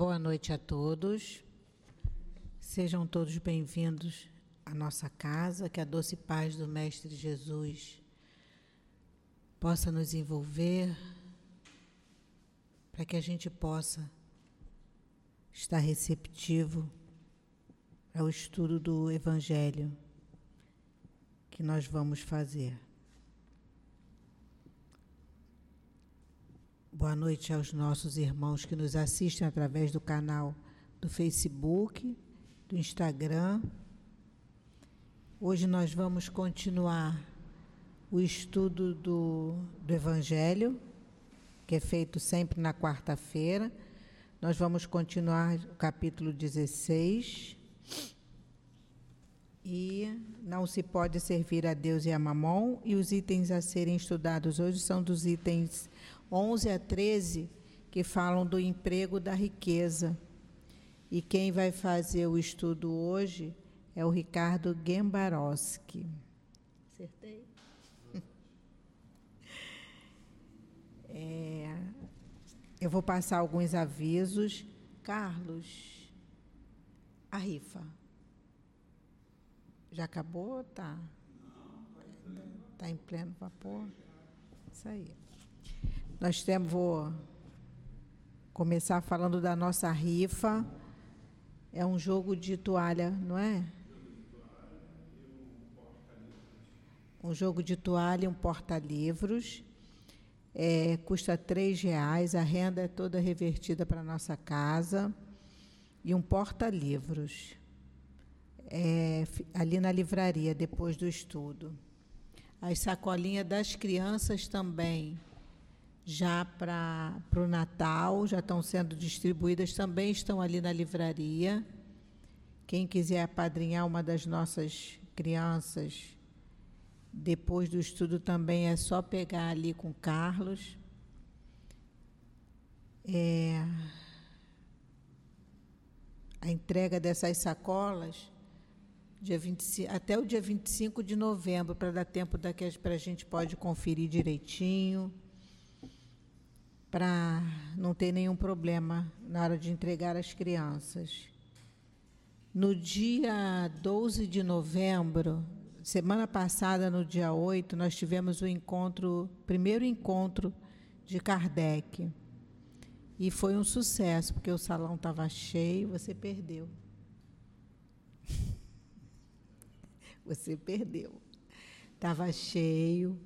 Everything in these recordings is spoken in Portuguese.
Boa noite a todos. Sejam todos bem-vindos à nossa casa, que a doce paz do Mestre Jesus possa nos envolver, para que a gente possa estar receptivo ao estudo do Evangelho que nós vamos fazer. Boa noite aos nossos irmãos que nos assistem através do canal do Facebook, do Instagram. Hoje nós vamos continuar o estudo do, do Evangelho, que é feito sempre na quarta-feira. Nós vamos continuar o capítulo 16. E não se pode servir a Deus e a Mamon, e os itens a serem estudados hoje são dos itens 11 a 13, que falam do emprego da riqueza. E quem vai fazer o estudo hoje é o Ricardo Gembarowski. Acertei? É, eu vou passar alguns avisos. Carlos, a rifa. Já acabou? Tá. Está em pleno vapor? Isso aí. Nós temos, vou começar falando da nossa rifa. É um jogo de toalha, não é? Um jogo de toalha e um porta-livros. É, custa três reais, a renda é toda revertida para a nossa casa. E um porta-livros. É, ali na livraria, depois do estudo. As sacolinhas das crianças também já para o Natal, já estão sendo distribuídas, também estão ali na livraria. Quem quiser apadrinhar uma das nossas crianças, depois do estudo também é só pegar ali com Carlos. É, a entrega dessas sacolas dia 25, até o dia 25 de novembro, para dar tempo para a gente pode conferir direitinho para não ter nenhum problema na hora de entregar as crianças. No dia 12 de novembro, semana passada, no dia 8, nós tivemos o encontro, primeiro encontro de Kardec. E foi um sucesso, porque o salão estava cheio, você perdeu. Você perdeu. Estava cheio,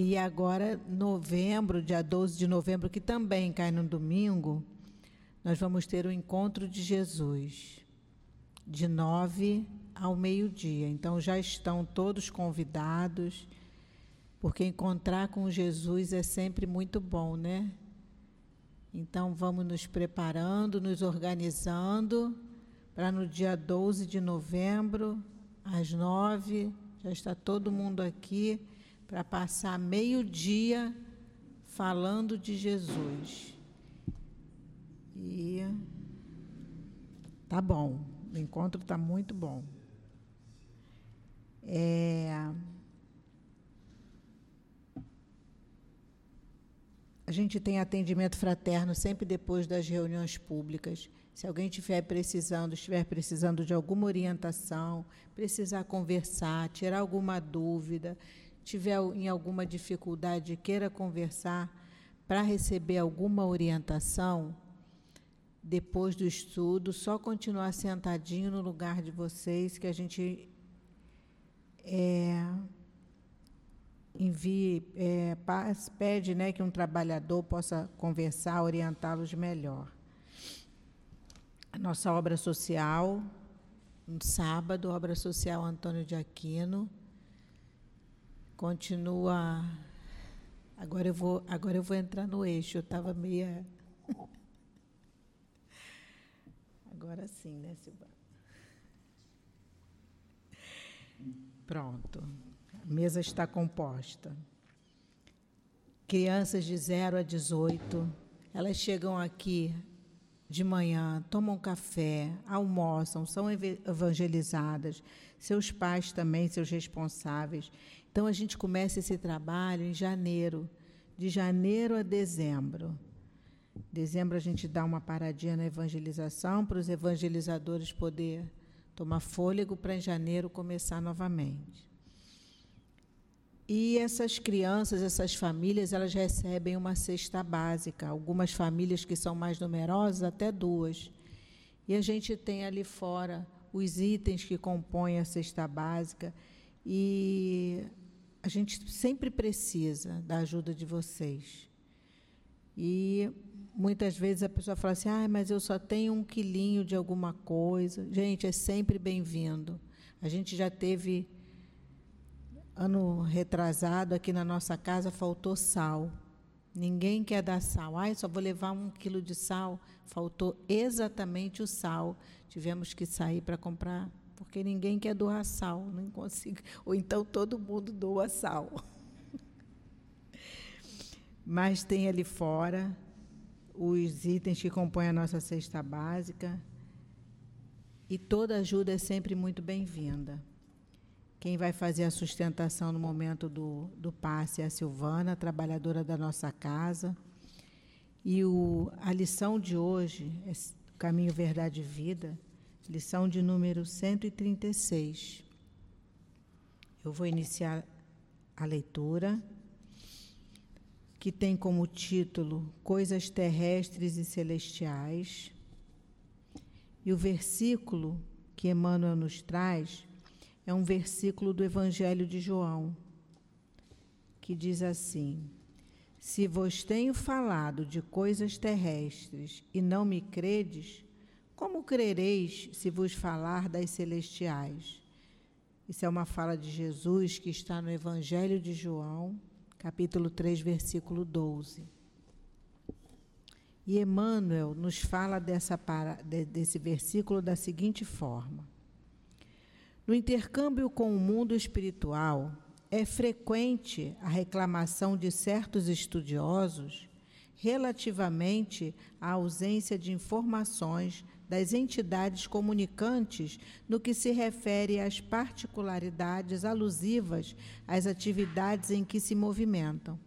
e agora, novembro, dia 12 de novembro, que também cai no domingo, nós vamos ter o encontro de Jesus, de nove ao meio-dia. Então já estão todos convidados, porque encontrar com Jesus é sempre muito bom, né? Então vamos nos preparando, nos organizando para no dia 12 de novembro, às nove, já está todo mundo aqui para passar meio-dia falando de Jesus. E tá bom, o encontro está muito bom. É, a gente tem atendimento fraterno sempre depois das reuniões públicas. Se alguém estiver precisando, estiver precisando de alguma orientação, precisar conversar, tirar alguma dúvida, tiver em alguma dificuldade queira conversar para receber alguma orientação, depois do estudo, só continuar sentadinho no lugar de vocês, que a gente é, envie, é, pede né, que um trabalhador possa conversar, orientá-los melhor. A nossa obra social, no sábado, obra social Antônio de Aquino, Continua. Agora eu vou, agora eu vou entrar no eixo. Eu estava meia. Agora sim, né, Silvana? Pronto. A mesa está composta. Crianças de 0 a 18, elas chegam aqui de manhã, tomam café, almoçam, são evangelizadas, seus pais também, seus responsáveis. Então a gente começa esse trabalho em janeiro, de janeiro a dezembro. Dezembro a gente dá uma paradinha na evangelização para os evangelizadores poder tomar fôlego para em janeiro começar novamente. E essas crianças, essas famílias, elas recebem uma cesta básica. Algumas famílias que são mais numerosas, até duas. E a gente tem ali fora os itens que compõem a cesta básica. E a gente sempre precisa da ajuda de vocês. E muitas vezes a pessoa fala assim: ah, mas eu só tenho um quilinho de alguma coisa. Gente, é sempre bem-vindo. A gente já teve ano retrasado aqui na nossa casa faltou sal. Ninguém quer dar sal. Ai, só vou levar um quilo de sal. Faltou exatamente o sal. Tivemos que sair para comprar, porque ninguém quer doar sal. Não consigo. Ou então todo mundo doa sal. Mas tem ali fora os itens que compõem a nossa cesta básica. E toda ajuda é sempre muito bem-vinda. Quem vai fazer a sustentação no momento do, do passe é a Silvana, trabalhadora da nossa casa. E o, a lição de hoje é Caminho, Verdade e Vida, lição de número 136. Eu vou iniciar a leitura, que tem como título Coisas Terrestres e Celestiais. E o versículo que Emmanuel nos traz é um versículo do Evangelho de João, que diz assim: Se vos tenho falado de coisas terrestres e não me credes, como crereis se vos falar das celestiais? Isso é uma fala de Jesus que está no Evangelho de João, capítulo 3, versículo 12. E Emmanuel nos fala dessa, desse versículo da seguinte forma: no intercâmbio com o mundo espiritual, é frequente a reclamação de certos estudiosos relativamente à ausência de informações das entidades comunicantes no que se refere às particularidades alusivas às atividades em que se movimentam.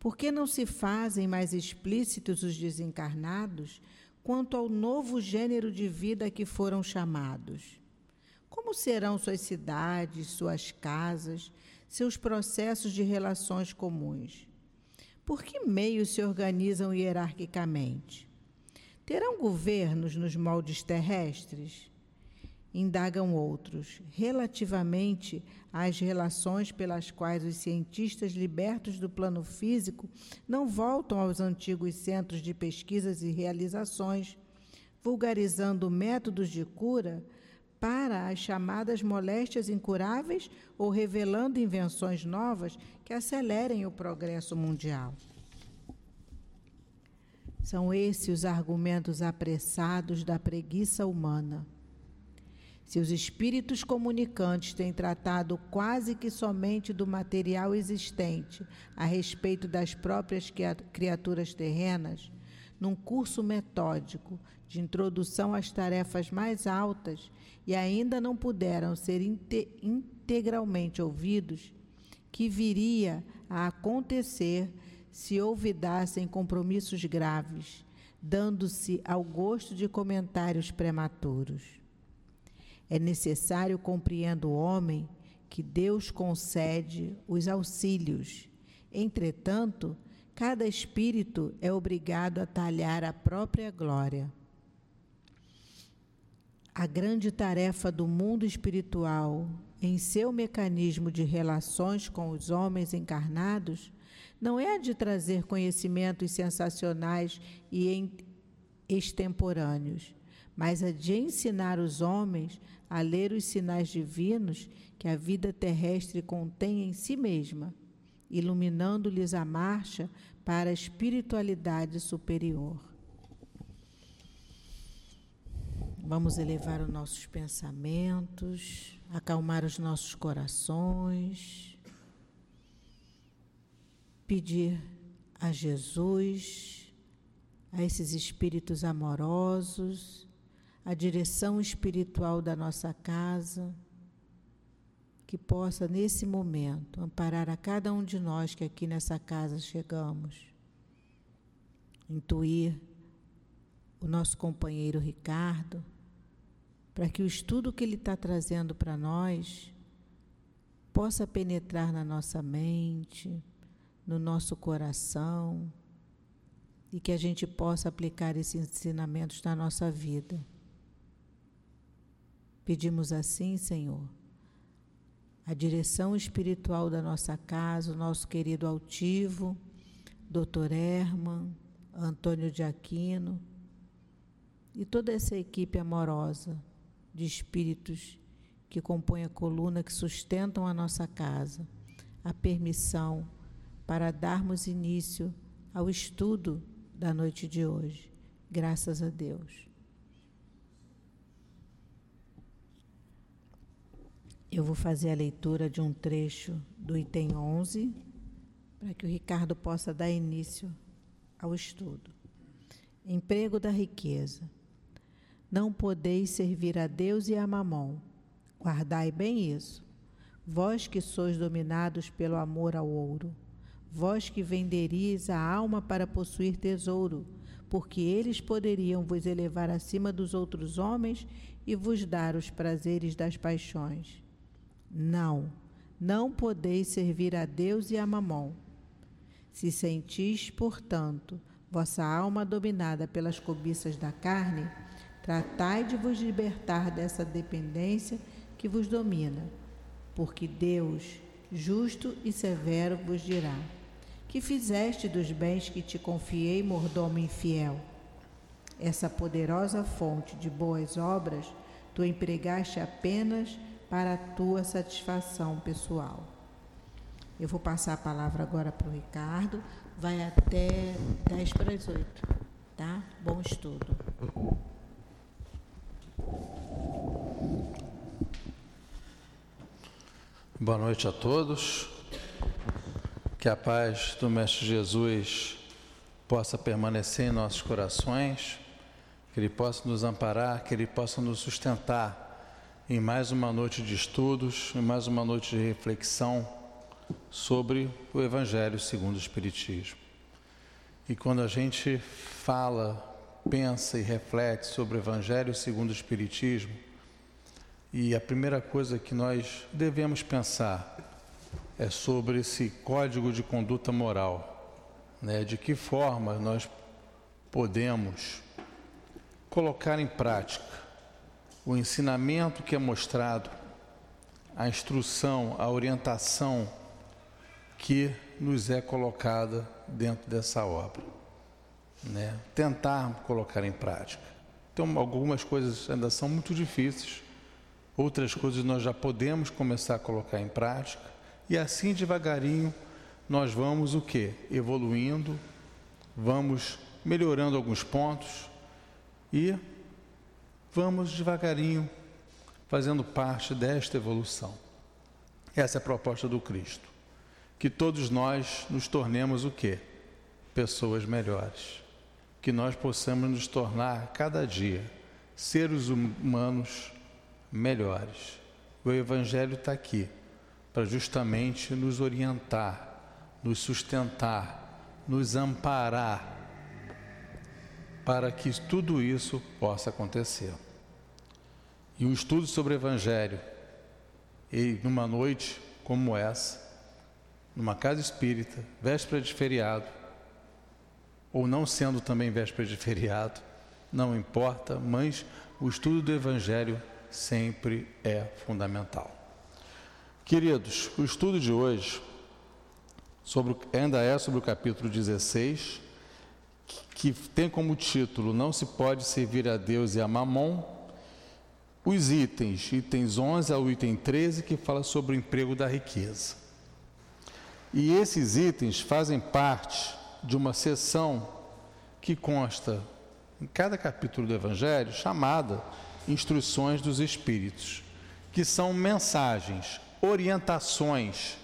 Por que não se fazem mais explícitos os desencarnados quanto ao novo gênero de vida que foram chamados? Como serão suas cidades, suas casas, seus processos de relações comuns? Por que meios se organizam hierarquicamente? Terão governos nos moldes terrestres? Indagam outros, relativamente às relações pelas quais os cientistas libertos do plano físico não voltam aos antigos centros de pesquisas e realizações, vulgarizando métodos de cura para as chamadas moléstias incuráveis ou revelando invenções novas que acelerem o progresso mundial. São esses os argumentos apressados da preguiça humana. Se os espíritos comunicantes têm tratado quase que somente do material existente a respeito das próprias criaturas terrenas, num curso metódico de introdução às tarefas mais altas e ainda não puderam ser integralmente ouvidos, que viria a acontecer se olvidassem compromissos graves, dando-se ao gosto de comentários prematuros. É necessário compreender o homem que Deus concede os auxílios. Entretanto, cada espírito é obrigado a talhar a própria glória. A grande tarefa do mundo espiritual, em seu mecanismo de relações com os homens encarnados, não é de trazer conhecimentos sensacionais e extemporâneos, mas a de ensinar os homens a ler os sinais divinos que a vida terrestre contém em si mesma, iluminando-lhes a marcha para a espiritualidade superior. Vamos elevar os nossos pensamentos, acalmar os nossos corações, pedir a Jesus, a esses espíritos amorosos, a direção espiritual da nossa casa, que possa, nesse momento, amparar a cada um de nós que aqui nessa casa chegamos, intuir o nosso companheiro Ricardo, para que o estudo que ele está trazendo para nós possa penetrar na nossa mente, no nosso coração e que a gente possa aplicar esses ensinamentos na nossa vida. Pedimos assim, Senhor, a direção espiritual da nossa casa, o nosso querido altivo, Dr. Herman, Antônio de Aquino e toda essa equipe amorosa de espíritos que compõem a coluna que sustentam a nossa casa, a permissão para darmos início ao estudo da noite de hoje. Graças a Deus. Eu vou fazer a leitura de um trecho do item 11, para que o Ricardo possa dar início ao estudo. Emprego da riqueza. Não podeis servir a Deus e a Mamon. Guardai bem isso. Vós que sois dominados pelo amor ao ouro, vós que venderíeis a alma para possuir tesouro, porque eles poderiam vos elevar acima dos outros homens e vos dar os prazeres das paixões. Não, não podeis servir a Deus e a Mamon. Se sentis, portanto, vossa alma dominada pelas cobiças da carne, Tratai de vos libertar dessa dependência que vos domina, porque Deus, justo e severo, vos dirá: Que fizeste dos bens que te confiei, mordomo infiel? Essa poderosa fonte de boas obras tu empregaste apenas para a tua satisfação pessoal. Eu vou passar a palavra agora para o Ricardo, vai até 10 para as 8, tá? Bom estudo. Boa noite a todos. Que a paz do Mestre Jesus possa permanecer em nossos corações, que Ele possa nos amparar, que Ele possa nos sustentar em mais uma noite de estudos, em mais uma noite de reflexão sobre o Evangelho segundo o Espiritismo. E quando a gente fala, pensa e reflete sobre o Evangelho segundo o Espiritismo, e a primeira coisa que nós devemos pensar é sobre esse código de conduta moral, né? De que forma nós podemos colocar em prática o ensinamento que é mostrado, a instrução, a orientação que nos é colocada dentro dessa obra, né? Tentar colocar em prática. Então, algumas coisas ainda são muito difíceis Outras coisas nós já podemos começar a colocar em prática e assim devagarinho nós vamos o que? Evoluindo, vamos melhorando alguns pontos e vamos devagarinho fazendo parte desta evolução. Essa é a proposta do Cristo. Que todos nós nos tornemos o que? Pessoas melhores. Que nós possamos nos tornar cada dia seres humanos melhores. O Evangelho está aqui para justamente nos orientar, nos sustentar, nos amparar, para que tudo isso possa acontecer. E um estudo sobre o Evangelho, e numa noite como essa, numa casa espírita, véspera de feriado, ou não sendo também véspera de feriado, não importa, mas o estudo do Evangelho sempre é fundamental. Queridos, o estudo de hoje sobre, ainda é sobre o capítulo 16, que tem como título Não se pode servir a Deus e a Mamon. Os itens, itens 11 ao item 13, que fala sobre o emprego da riqueza. E esses itens fazem parte de uma sessão que consta em cada capítulo do Evangelho chamada instruções dos Espíritos, que são mensagens, orientações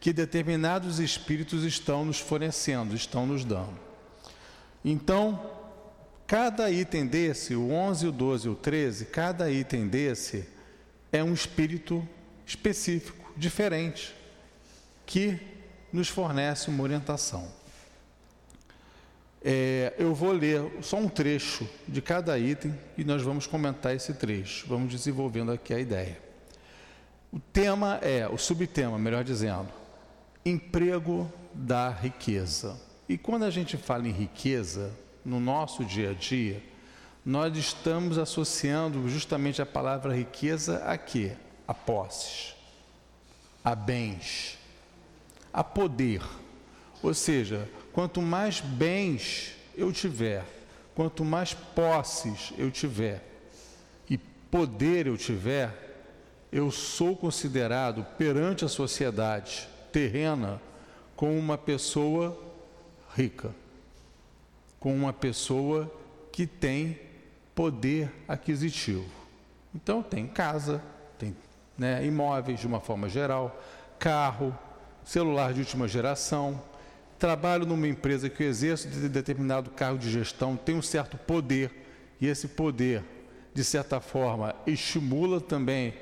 que determinados Espíritos estão nos fornecendo, estão nos dando. Então, cada item desse, o 11, o 12 e o 13, cada item desse é um Espírito específico, diferente, que nos fornece uma orientação. É, eu vou ler só um trecho de cada item e nós vamos comentar esse trecho. Vamos desenvolvendo aqui a ideia. O tema é, o subtema, melhor dizendo, emprego da riqueza. E quando a gente fala em riqueza, no nosso dia a dia, nós estamos associando justamente a palavra riqueza a quê? A posses, a bens, a poder. Ou seja, quanto mais bens eu tiver, quanto mais posses eu tiver e poder eu tiver, eu sou considerado perante a sociedade terrena como uma pessoa rica, com uma pessoa que tem poder aquisitivo. Então tem casa, tem né, imóveis de uma forma geral, carro, celular de última geração, trabalho numa empresa que eu exerço de determinado cargo de gestão, tem um certo poder, e esse poder, de certa forma, estimula também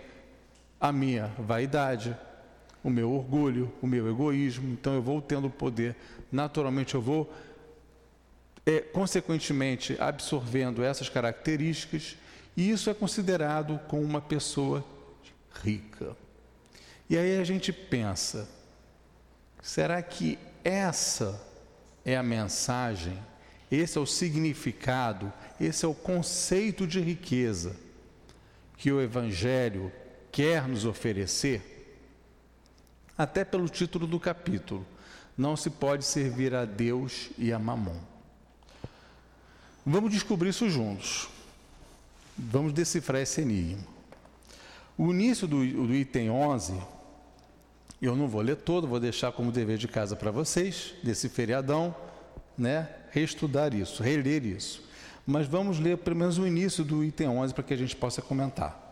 a minha vaidade, o meu orgulho, o meu egoísmo. Então eu vou tendo poder, naturalmente eu vou, é, consequentemente, absorvendo essas características, e isso é considerado como uma pessoa rica. E aí a gente pensa, Será que essa é a mensagem? Esse é o significado, esse é o conceito de riqueza que o Evangelho quer nos oferecer? Até pelo título do capítulo: Não se pode servir a Deus e a Mamon. Vamos descobrir isso juntos. Vamos decifrar esse enigma. O início do, do item 11 eu não vou ler todo, vou deixar como dever de casa para vocês, desse feriadão, né? Reestudar isso, reler isso. Mas vamos ler pelo menos o início do item 11 para que a gente possa comentar.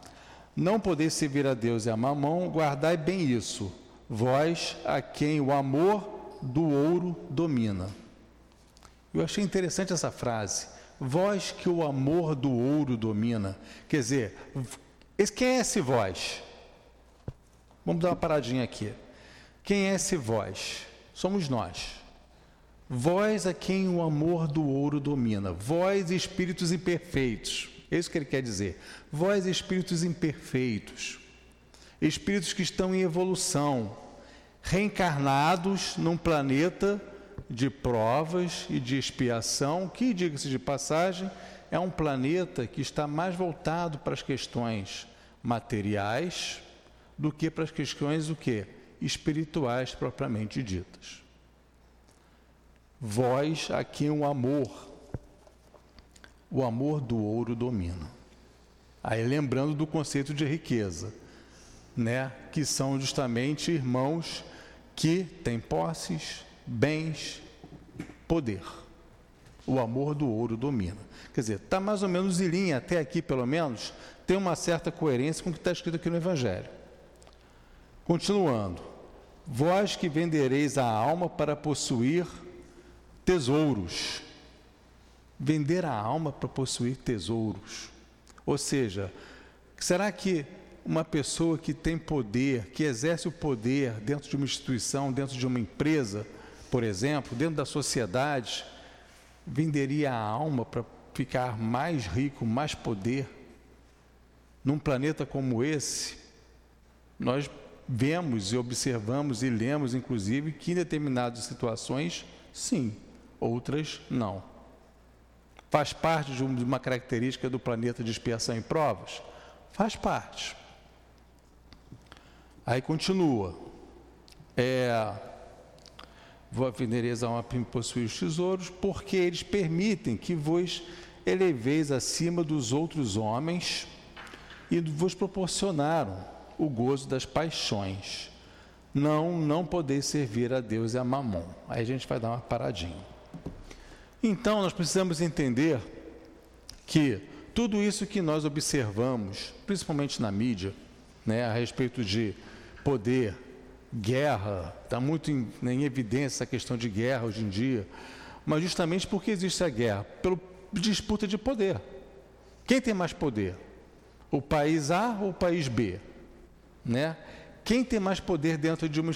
Não podeis servir a Deus e a mamão, guardai bem isso, vós a quem o amor do ouro domina. Eu achei interessante essa frase. Vós que o amor do ouro domina. Quer dizer, quem é esse vós? Vamos dar uma paradinha aqui. Quem é esse vós? Somos nós. Vós a quem o amor do ouro domina. Vós, espíritos imperfeitos. É isso que ele quer dizer. Vós, espíritos imperfeitos. Espíritos que estão em evolução, reencarnados num planeta de provas e de expiação, que, diga-se de passagem, é um planeta que está mais voltado para as questões materiais, do que para as questões o quê? espirituais propriamente ditas. Vós a quem o amor, o amor do ouro domina. Aí lembrando do conceito de riqueza, né? Que são justamente irmãos que têm posses, bens, poder. O amor do ouro domina. Quer dizer, está mais ou menos em linha, até aqui pelo menos, tem uma certa coerência com o que está escrito aqui no Evangelho. Continuando, vós que vendereis a alma para possuir tesouros. Vender a alma para possuir tesouros. Ou seja, será que uma pessoa que tem poder, que exerce o poder dentro de uma instituição, dentro de uma empresa, por exemplo, dentro da sociedade, venderia a alma para ficar mais rico, mais poder? Num planeta como esse, nós vemos e observamos e lemos, inclusive, que em determinadas situações, sim, outras não. Faz parte de uma característica do planeta de expiação e provas? Faz parte. Aí continua. É, vou a uma possuir os tesouros, porque eles permitem que vos eleveis acima dos outros homens e vos proporcionaram o gozo das paixões. Não, não poder servir a Deus e a mamon. Aí a gente vai dar uma paradinha. Então, nós precisamos entender que tudo isso que nós observamos, principalmente na mídia, né, a respeito de poder, guerra, está muito em, né, em evidência essa questão de guerra hoje em dia, mas justamente porque existe a guerra? Pela disputa de poder. Quem tem mais poder? O país A ou o país B? né? Quem tem mais poder dentro de uma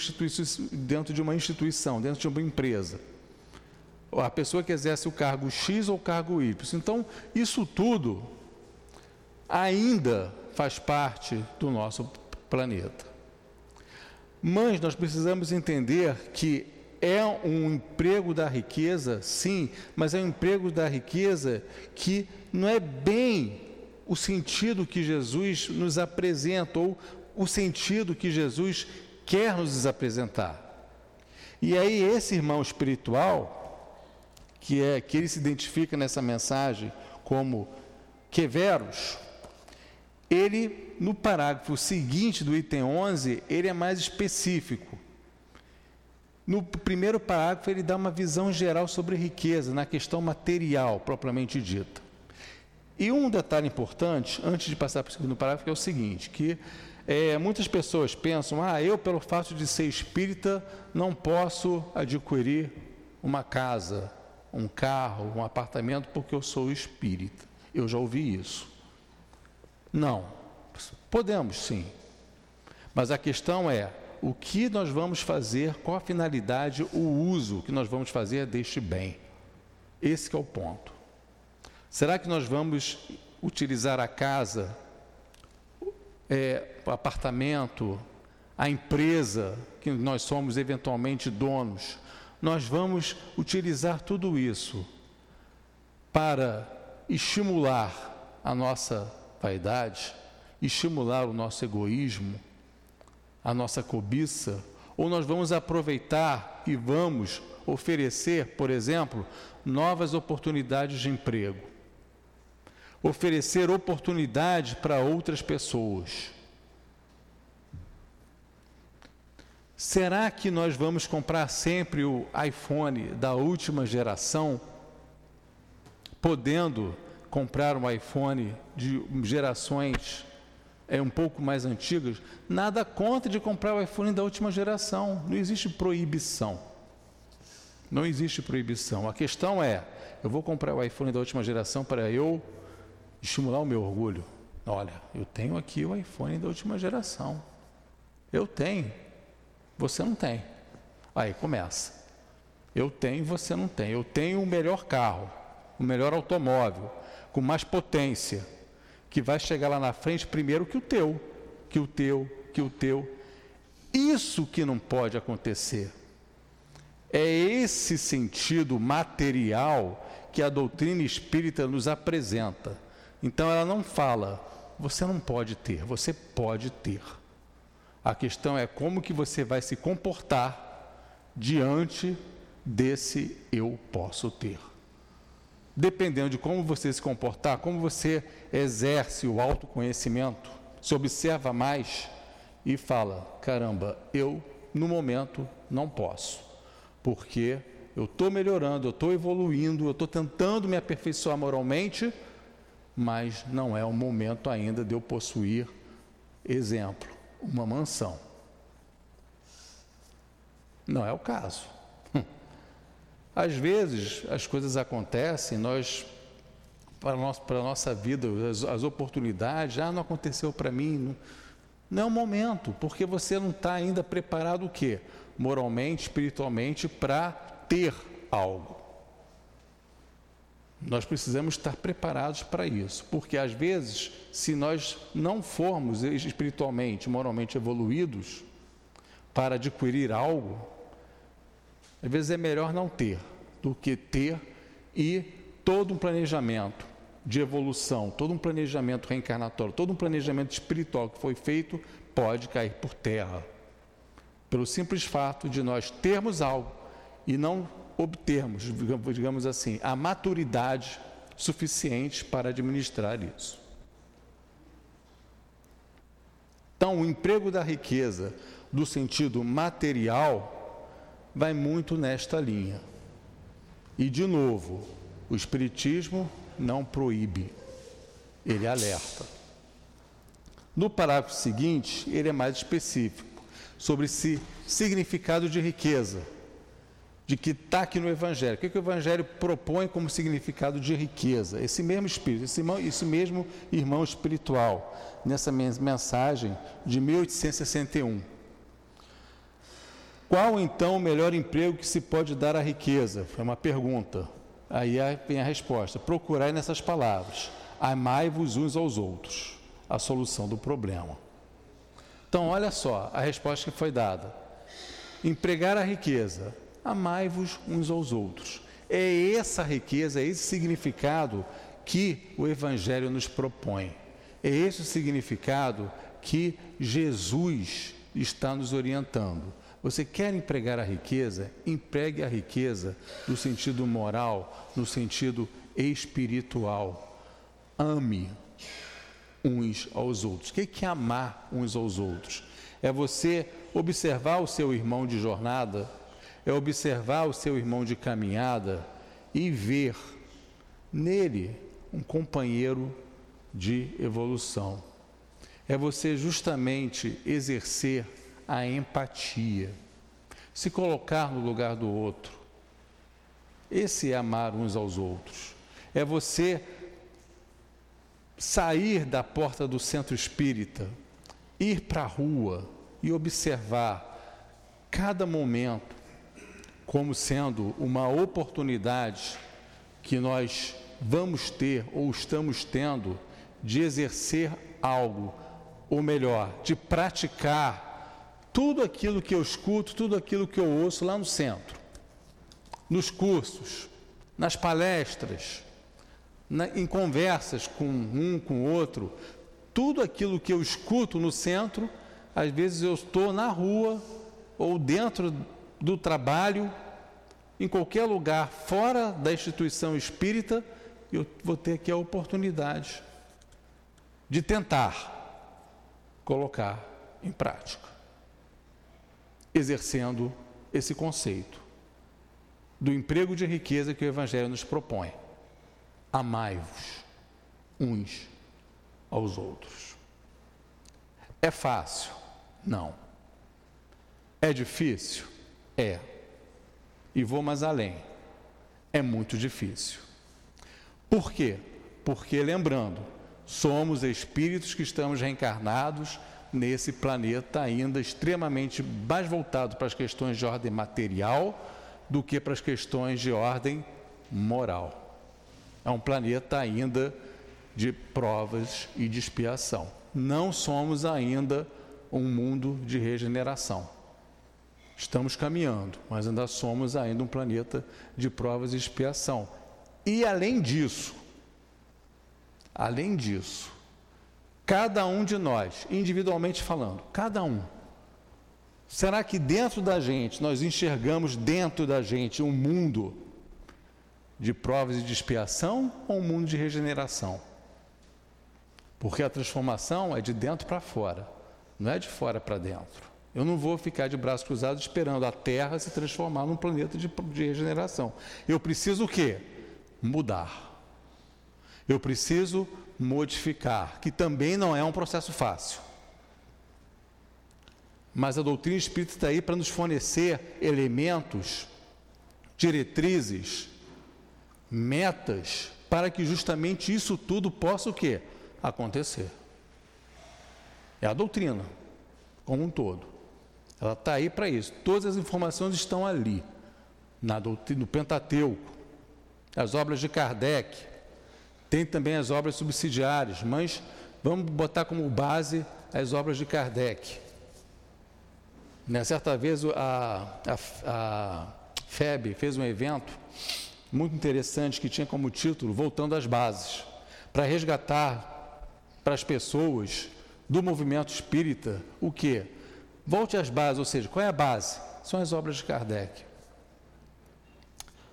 dentro de uma instituição, dentro de uma empresa? A pessoa que exerce o cargo X ou o cargo Y. Então, isso tudo ainda faz parte do nosso planeta. Mas nós precisamos entender que é um emprego da riqueza, sim, mas é um emprego da riqueza que não é bem o sentido que Jesus nos apresenta, ou o sentido que Jesus quer nos apresentar. E aí, esse irmão espiritual, que é que ele se identifica nessa mensagem como Queveros, ele, no parágrafo seguinte do item 11, ele é mais específico. No primeiro parágrafo, ele dá uma visão geral sobre riqueza, na questão material, propriamente dita. E um detalhe importante, antes de passar para o segundo parágrafo, é o seguinte, que é, muitas pessoas pensam, ah, eu pelo fato de ser espírita não posso adquirir uma casa, um carro, um apartamento porque eu sou espírita. Eu já ouvi isso. Não. Podemos sim. Mas a questão é, o que nós vamos fazer, qual a finalidade, o uso que nós vamos fazer deste bem? Esse é o ponto. Será que nós vamos utilizar a casa, é, o apartamento, a empresa que nós somos eventualmente donos? Nós vamos utilizar tudo isso para estimular a nossa vaidade, estimular o nosso egoísmo, a nossa cobiça, ou nós vamos aproveitar e vamos oferecer, por exemplo, novas oportunidades de emprego, oferecer oportunidade para outras pessoas. Será que nós vamos comprar sempre o iPhone da última geração, podendo comprar um iPhone de gerações é, um pouco mais antigas? Nada contra de comprar o iPhone da última geração. Não existe proibição. Não existe proibição. A questão é: eu vou comprar o iPhone da última geração para eu estimular o meu orgulho. Olha, eu tenho aqui o iPhone da última geração. Eu tenho. Você não tem. Aí começa. Eu tenho, você não tem. Eu tenho o melhor carro, o melhor automóvel, com mais potência, que vai chegar lá na frente primeiro que o teu, que o teu, que o teu. Isso que não pode acontecer. É esse sentido material que a doutrina espírita nos apresenta. Então ela não fala, você não pode ter, você pode ter. A questão é como que você vai se comportar diante desse eu posso ter. Dependendo de como você se comportar, como você exerce o autoconhecimento, se observa mais e fala: caramba, eu no momento não posso, porque eu estou melhorando, eu estou evoluindo, eu estou tentando me aperfeiçoar moralmente, mas não é o momento ainda de eu possuir exemplo uma mansão. Não é o caso. Às vezes as coisas acontecem, nós, para, nós, para a nossa vida, as, as oportunidades, ah, não aconteceu para mim. Não, não é o momento, porque você não está ainda preparado o quê? Moralmente, espiritualmente, para ter algo. Nós precisamos estar preparados para isso, porque às vezes, se nós não formos espiritualmente, moralmente evoluídos para adquirir algo, às vezes é melhor não ter do que ter e todo um planejamento de evolução, todo um planejamento reencarnatório, todo um planejamento espiritual que foi feito pode cair por terra. Pelo simples fato de nós termos algo e não obtermos, digamos assim, a maturidade suficiente para administrar isso. Então, o emprego da riqueza, do sentido material, vai muito nesta linha. E, de novo, o Espiritismo não proíbe, ele alerta. No parágrafo seguinte, ele é mais específico sobre esse significado de riqueza de que está aqui no Evangelho. O que, que, o Evangelho propõe como significado de riqueza? Esse mesmo Espírito, esse, irmão, esse mesmo irmão espiritual, nessa mensagem de 1861. Qual então o melhor emprego que se pode dar à riqueza? Foi uma pergunta. Aí vem a resposta: procurai nessas palavras: amai-vos uns aos outros. A solução do problema. Então, olha só a resposta que foi dada: empregar a riqueza, amai-vos uns aos outros. É essa riqueza, é esse significado que o Evangelho nos propõe. É esse o significado que Jesus está nos orientando. Você quer empregar a riqueza? Empregue a riqueza no sentido moral, no sentido espiritual. Ame uns aos outros. O que é amar uns aos outros? É você observar o seu irmão de jornada, é observar o seu irmão de caminhada e ver nele um companheiro de evolução. É você justamente exercer a empatia, se colocar no lugar do outro. Esse é amar uns aos outros. É você sair da porta do centro espírita, ir para a rua e observar cada momento como sendo uma oportunidade que nós vamos ter ou estamos tendo de exercer algo, ou melhor, de praticar tudo aquilo que eu escuto, tudo aquilo que eu ouço lá no centro, nos cursos, nas palestras, na, em conversas com um, com outro, tudo aquilo que eu escuto no centro, às vezes eu estou na rua ou dentro do trabalho, em qualquer lugar fora da instituição espírita, eu vou ter aqui a oportunidade de tentar colocar em prática exercendo esse conceito do emprego de riqueza que o Evangelho nos propõe. Amai-vos uns aos outros. É fácil? Não. É difícil? É. E vou mais além. É muito difícil. Por quê? Porque, lembrando, somos espíritos que estamos reencarnados nesse planeta ainda extremamente mais voltado para as questões de ordem material do que para as questões de ordem moral. É um planeta ainda de provas e de expiação. Não somos ainda um mundo de regeneração. Estamos caminhando, mas ainda somos ainda um planeta de provas e expiação. E além disso, além disso, Cada um de nós, individualmente falando, cada um. Será que dentro da gente, nós enxergamos dentro da gente um mundo de provas e de expiação ou um mundo de regeneração? Porque a transformação é de dentro para fora, não é de fora para dentro. Eu não vou ficar de braços cruzados esperando a Terra se transformar num planeta de, de regeneração. Eu preciso o quê? Mudar. Eu preciso modificar, que também não é um processo fácil. Mas a doutrina espírita está aí para nos fornecer elementos, diretrizes, metas, para que justamente isso tudo possa o quê? Acontecer. É a doutrina, como um todo. Ela está aí para isso. Todas as informações estão ali, na doutrina, no Pentateuco, as obras de Kardec, tem também as obras subsidiárias, mas vamos botar como base as obras de Kardec. Né, certa vez a, a, a FEB fez um evento muito interessante que tinha como título Voltando às Bases, para resgatar para as pessoas do movimento espírita o que? Volte às bases, ou seja, qual é a base? São as obras de Kardec.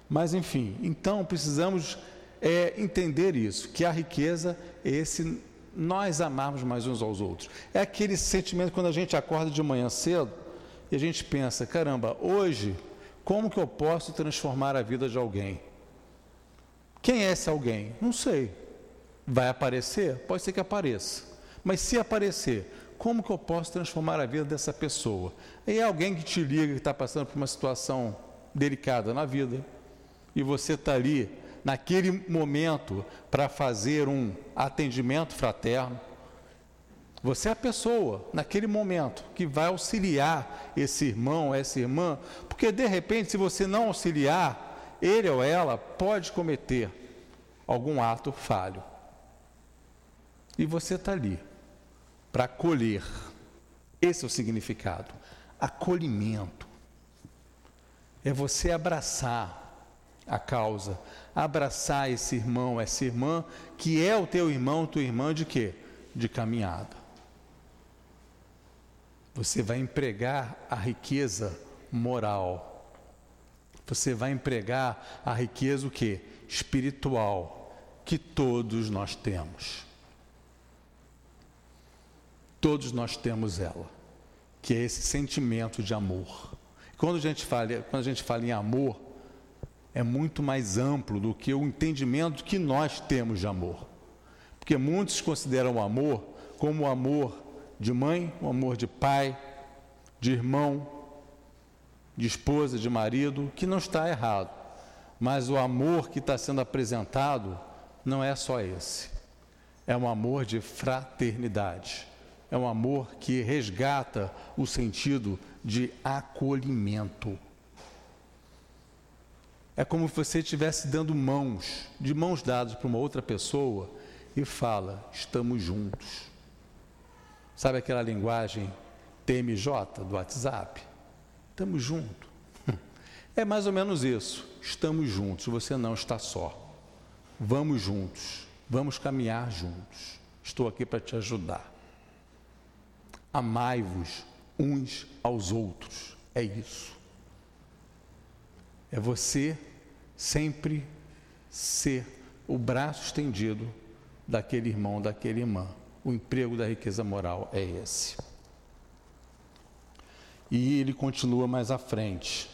Mas enfim, então precisamos é entender isso, que a riqueza é esse nós amarmos mais uns aos outros. É aquele sentimento quando a gente acorda de manhã cedo e a gente pensa, caramba, hoje como que eu posso transformar a vida de alguém? Quem é esse alguém? Não sei. Vai aparecer? Pode ser que apareça. Mas se aparecer, como que eu posso transformar a vida dessa pessoa? E é alguém que te liga, que está passando por uma situação delicada na vida, e você está ali naquele momento para fazer um atendimento fraterno, Você é a pessoa, naquele momento, que vai auxiliar esse irmão, essa irmã, porque de repente, se você não auxiliar, ele ou ela pode cometer algum ato falho. E você está ali para acolher. Esse é o significado. Acolhimento. É você abraçar a causa, abraçar esse irmão, essa irmã, que é o teu irmão, tua irmã de quê? De caminhada. Você vai empregar a riqueza moral. Você vai empregar a riqueza o quê? Espiritual, que todos nós temos. Todos nós temos ela, que é esse sentimento de amor. Quando a gente fala, quando a gente fala em amor, é muito mais amplo do que o entendimento que nós temos de amor. Porque muitos consideram o amor como o amor de mãe, o amor de pai, de irmão, de esposa, de marido, que não está errado. Mas o amor que está sendo apresentado não é só esse. É um amor de fraternidade. É um amor que resgata o sentido de acolhimento. É como se você estivesse dando mãos, de mãos dadas para uma outra pessoa e fala: estamos juntos. Sabe aquela linguagem TMJ do WhatsApp? Estamos juntos. É mais ou menos isso. Estamos juntos, você não está só. Vamos juntos, vamos caminhar juntos. Estou aqui para te ajudar. Amai-vos uns aos outros. É isso. É você sempre ser o braço estendido daquele irmão, daquela irmã. O emprego da riqueza moral é esse. E ele continua mais à frente.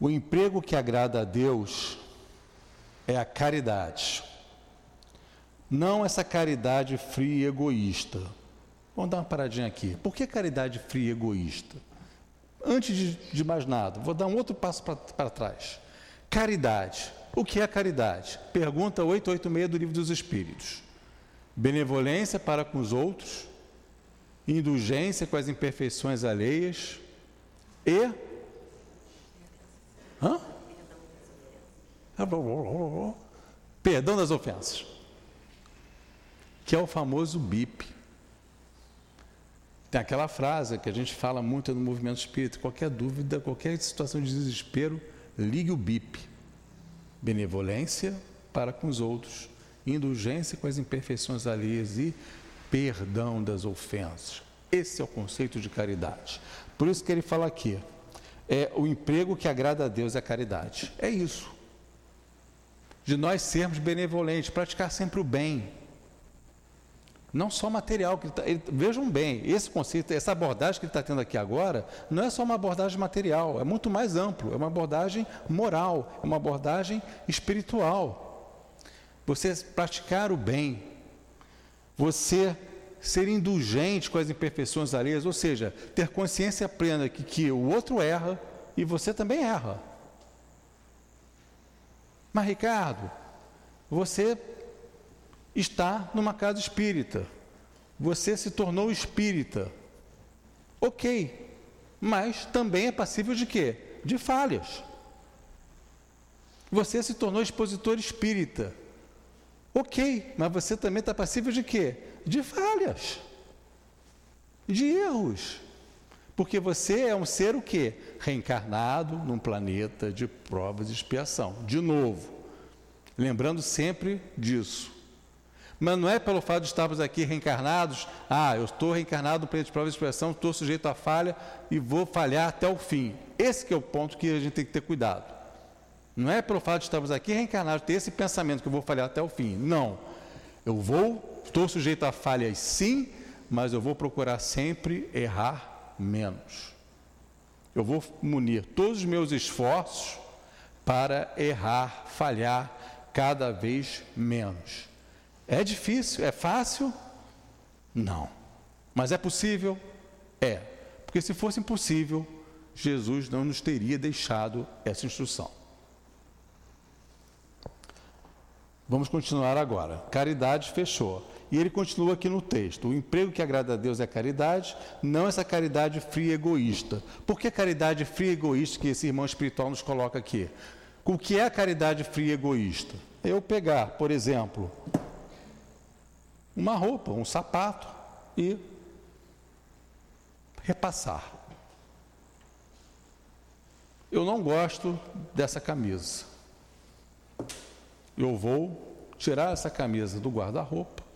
O emprego que agrada a Deus é a caridade. Não essa caridade fria e egoísta. Vamos dar uma paradinha aqui. Por que caridade fria e egoísta? Antes de, de mais nada, vou dar um outro passo para trás. Caridade. O que é caridade? Pergunta 886 do Livro dos Espíritos. Benevolência para com os outros, indulgência com as imperfeições alheias e. Hã? Perdão das ofensas. Que é o famoso BIP. Tem aquela frase que a gente fala muito no movimento espírita: qualquer dúvida, qualquer situação de desespero, ligue o BIP. Benevolência para com os outros, indulgência com as imperfeições alheias e perdão das ofensas. Esse é o conceito de caridade. Por isso que ele fala aqui: é o emprego que agrada a Deus é a caridade. É isso. De nós sermos benevolentes, praticar sempre o bem, não só material. Que tá, ele, vejam bem, esse conceito, essa abordagem que ele está tendo aqui agora, não é só uma abordagem material, é muito mais amplo, é uma abordagem moral, é uma abordagem espiritual. Você praticar o bem, você ser indulgente com as imperfeições alheias, ou seja, ter consciência plena que, que o outro erra e você também erra. Mas, Ricardo, você está numa casa espírita. Você se tornou espírita. Ok, mas também é passível de quê? De falhas. Você se tornou expositor espírita. Ok, mas você também está passível de quê? De falhas. De erros. Porque você é um ser o quê? Reencarnado num planeta de provas e expiação. De novo. Lembrando sempre disso. Mas não é pelo fato de estarmos aqui reencarnados, ah, eu estou reencarnado no plano de prova de expressão, estou sujeito à falha e vou falhar até o fim. Esse é o ponto que a gente tem que ter cuidado. Não é pelo fato de estarmos aqui reencarnados, ter esse pensamento que eu vou falhar até o fim. Não. Eu vou, estou sujeito a falhas sim, mas eu vou procurar sempre errar menos. Eu vou munir todos os meus esforços para errar, falhar cada vez menos. É difícil? É fácil? Não. Mas é possível? É. Porque se fosse impossível, Jesus não nos teria deixado essa instrução. Vamos continuar agora. Caridade fechou. E ele continua aqui no texto: o emprego que agrada a Deus é caridade, não essa caridade fria e egoísta. Por que caridade fria e egoísta que esse irmão espiritual nos coloca aqui? O que é a caridade fria e egoísta? Eu pegar, por exemplo, uma roupa, um sapato e repassar. Eu não gosto dessa camisa. Eu vou tirar essa camisa do guarda-roupa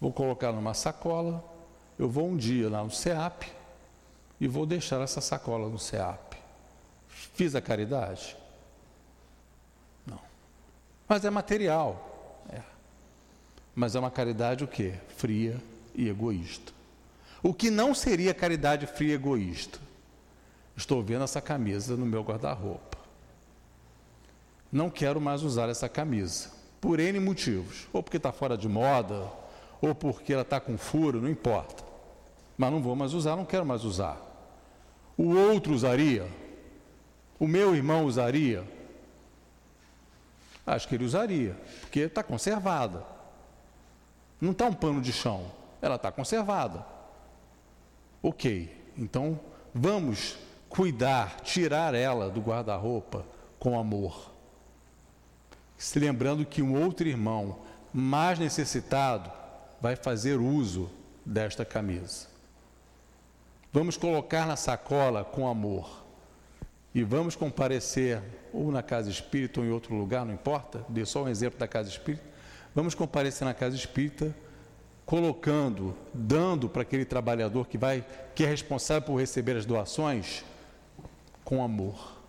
vou colocar numa sacola, eu vou um dia lá no SEAP e vou deixar essa sacola no SEAP. Fiz a caridade? Não. Mas é material. Mas é uma caridade o quê? Fria e egoísta. O que não seria caridade fria e egoísta? Estou vendo essa camisa no meu guarda-roupa. Não quero mais usar essa camisa. Por N motivos. Ou porque está fora de moda, ou porque ela está com furo, não importa. Mas não vou mais usar, não quero mais usar. O outro usaria? O meu irmão usaria? Acho que ele usaria, porque está conservada. Não está um pano de chão, ela está conservada. Ok, então vamos cuidar, tirar ela do guarda-roupa com amor. Se lembrando que um outro irmão mais necessitado vai fazer uso desta camisa. Vamos colocar na sacola com amor. E vamos comparecer, ou na casa espírita ou em outro lugar, não importa, dê só um exemplo da casa espírita. Vamos comparecer na casa espírita, colocando, dando para aquele trabalhador que vai, que é responsável por receber as doações, com amor.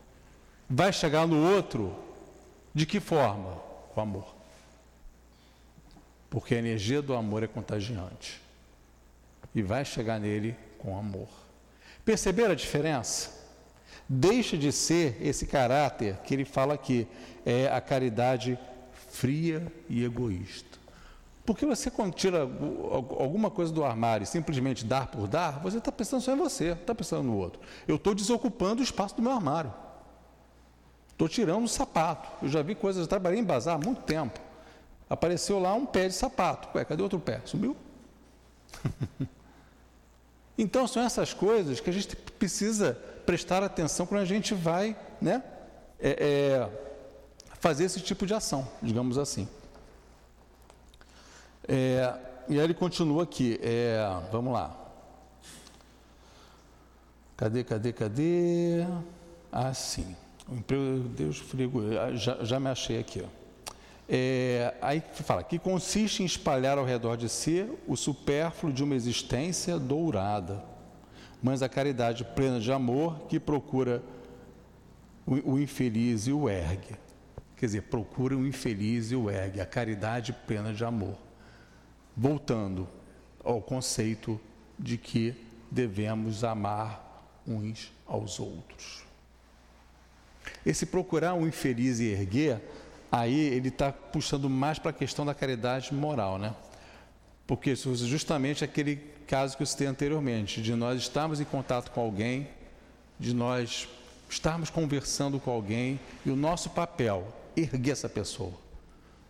Vai chegar no outro, de que forma? Com amor porque a energia do amor é contagiante e vai chegar nele com amor. Perceberam a diferença? Deixa de ser esse caráter que ele fala aqui, é a caridade fria e egoísta. Porque você, quando tira alguma coisa do armário e simplesmente dar por dar, você está pensando só em você, está pensando no outro. Eu estou desocupando o espaço do meu armário. Estou tirando o sapato. Eu já vi coisas, eu trabalhei em bazar há muito tempo apareceu lá um pé de sapato. Ué, cadê outro pé? Sumiu? então são essas coisas que a gente precisa prestar atenção quando a gente vai né, é, é, fazer esse tipo de ação, digamos assim. É, e aí ele continua aqui, é, vamos lá. Cadê, cadê, cadê? Ah, sim. O emprego de Deus, frigo, já, já me achei aqui. Ó. É, aí fala que consiste em espalhar ao redor de si o supérfluo de uma existência dourada, mas a caridade plena de amor que procura o, o infeliz e o ergue. Quer dizer, procura o infeliz e o ergue, a caridade plena de amor. Voltando ao conceito de que devemos amar uns aos outros. Esse procurar o infeliz e erguer aí ele está puxando mais para a questão da caridade moral, né? Porque justamente aquele caso que eu citei anteriormente, de nós estarmos em contato com alguém, de nós estarmos conversando com alguém e o nosso papel, erguer essa pessoa.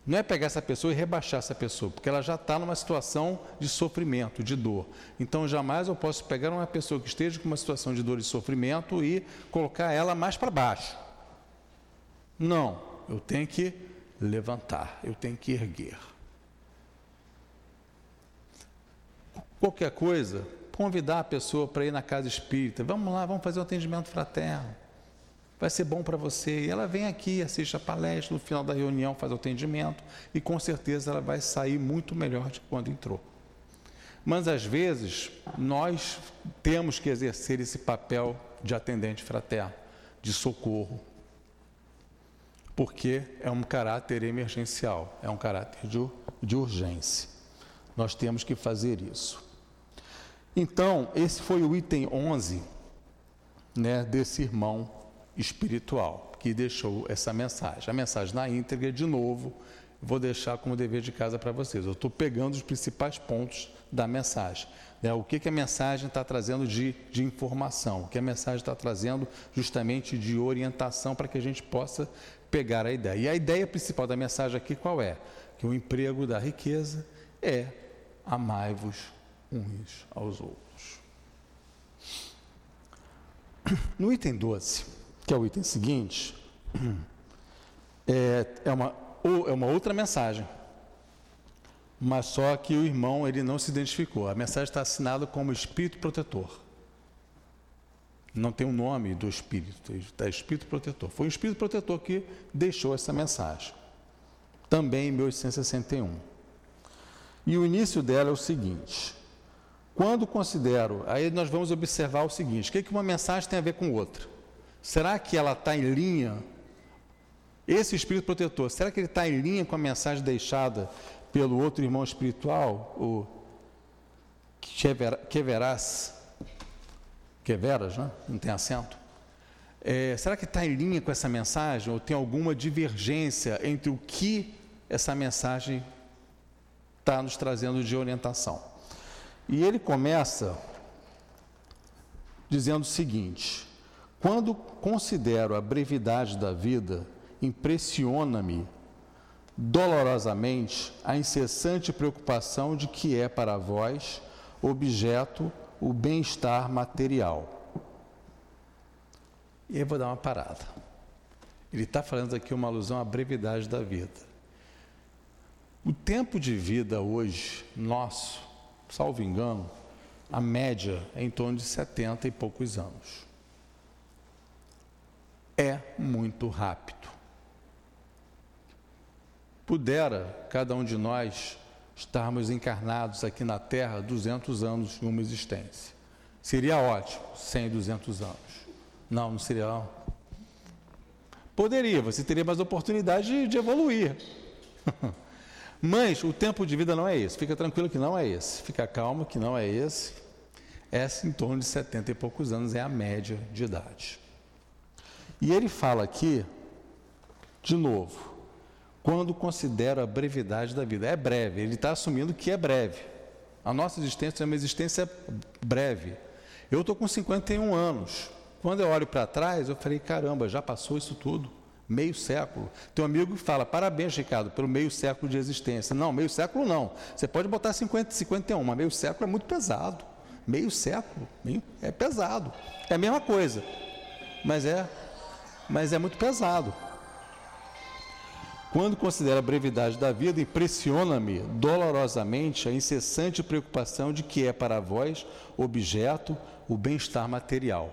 Não é pegar essa pessoa e rebaixar essa pessoa, porque ela já está numa situação de sofrimento, de dor. Então, jamais eu posso pegar uma pessoa que esteja com uma situação de dor e sofrimento e colocar ela mais para baixo. Não eu tenho que levantar, eu tenho que erguer. Qualquer coisa, convidar a pessoa para ir na casa espírita, vamos lá, vamos fazer um atendimento fraterno. Vai ser bom para você. E ela vem aqui, assiste a palestra, no final da reunião faz o atendimento e com certeza ela vai sair muito melhor de quando entrou. Mas às vezes nós temos que exercer esse papel de atendente fraterno, de socorro, porque é um caráter emergencial, é um caráter de, de urgência. Nós temos que fazer isso. Então, esse foi o item 11 né, desse irmão espiritual que deixou essa mensagem. A mensagem na íntegra, de novo, vou deixar como dever de casa para vocês. Eu estou pegando os principais pontos da mensagem. Né? O que, que a mensagem está trazendo de, de informação, o que a mensagem está trazendo justamente de orientação para que a gente possa pegar a ideia. E a ideia principal da mensagem aqui qual é? Que o emprego da riqueza é amai-vos uns aos outros. No item 12, que é o item seguinte, é, é, uma, é uma outra mensagem, mas só que o irmão ele não se identificou. A mensagem está assinada como Espírito Protetor. Não tem o um nome do Espírito, está Espírito Protetor. Foi o Espírito Protetor que deixou essa mensagem, também em 1861. E o início dela é o seguinte: quando considero, aí nós vamos observar o seguinte: o que, que uma mensagem tem a ver com outra? Será que ela está em linha? Esse espírito protetor, será que ele está em linha com a mensagem deixada pelo outro irmão espiritual, o Queveras? Queveras, né? Não tem acento? É, será que está em linha com essa mensagem ou tem alguma divergência entre o que essa mensagem está nos trazendo de orientação? E ele começa dizendo o seguinte: quando considero a brevidade da vida, impressiona-me dolorosamente a incessante preocupação de que é para vós objeto o bem-estar material. E eu vou dar uma parada. Ele está falando aqui uma alusão à brevidade da vida. O tempo de vida hoje, nosso, salvo engano, a média é em torno de 70 e poucos anos. É muito rápido. Pudera cada um de nós estarmos encarnados aqui na Terra 200 anos em uma existência. Seria ótimo, 100, 200 anos. Não, não seria. Não. Poderia, você teria mais oportunidade de, de evoluir. Mas o tempo de vida não é esse. Fica tranquilo que não é esse. Fica calmo que não é esse. Essa em torno de 70 e poucos anos é a média de idade. E ele fala aqui, de novo, quando considera a brevidade da vida. É breve, ele está assumindo que é breve. A nossa existência é uma existência breve. Eu estou com 51 anos. Quando eu olho para trás, eu falei: caramba, já passou isso tudo meio século. Tem um amigo fala, parabéns, Ricardo, pelo meio século de existência. Não, meio século não. Você pode botar 50, 51, mas meio século é muito pesado. Meio século meio, é pesado. É a mesma coisa, mas é, mas é muito pesado. Quando considero a brevidade da vida, impressiona-me dolorosamente a incessante preocupação de que é para vós objeto o bem-estar material.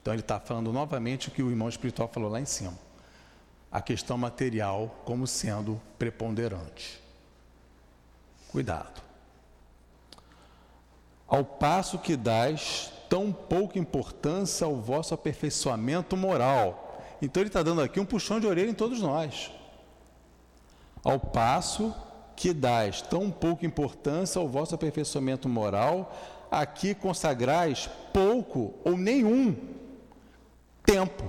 Então ele está falando novamente o que o irmão espiritual falou lá em cima a questão material como sendo preponderante. Cuidado. Ao passo que dais tão pouca importância ao vosso aperfeiçoamento moral. Então ele está dando aqui um puxão de orelha em todos nós. Ao passo que dais tão pouca importância ao vosso aperfeiçoamento moral, aqui consagrais pouco ou nenhum tempo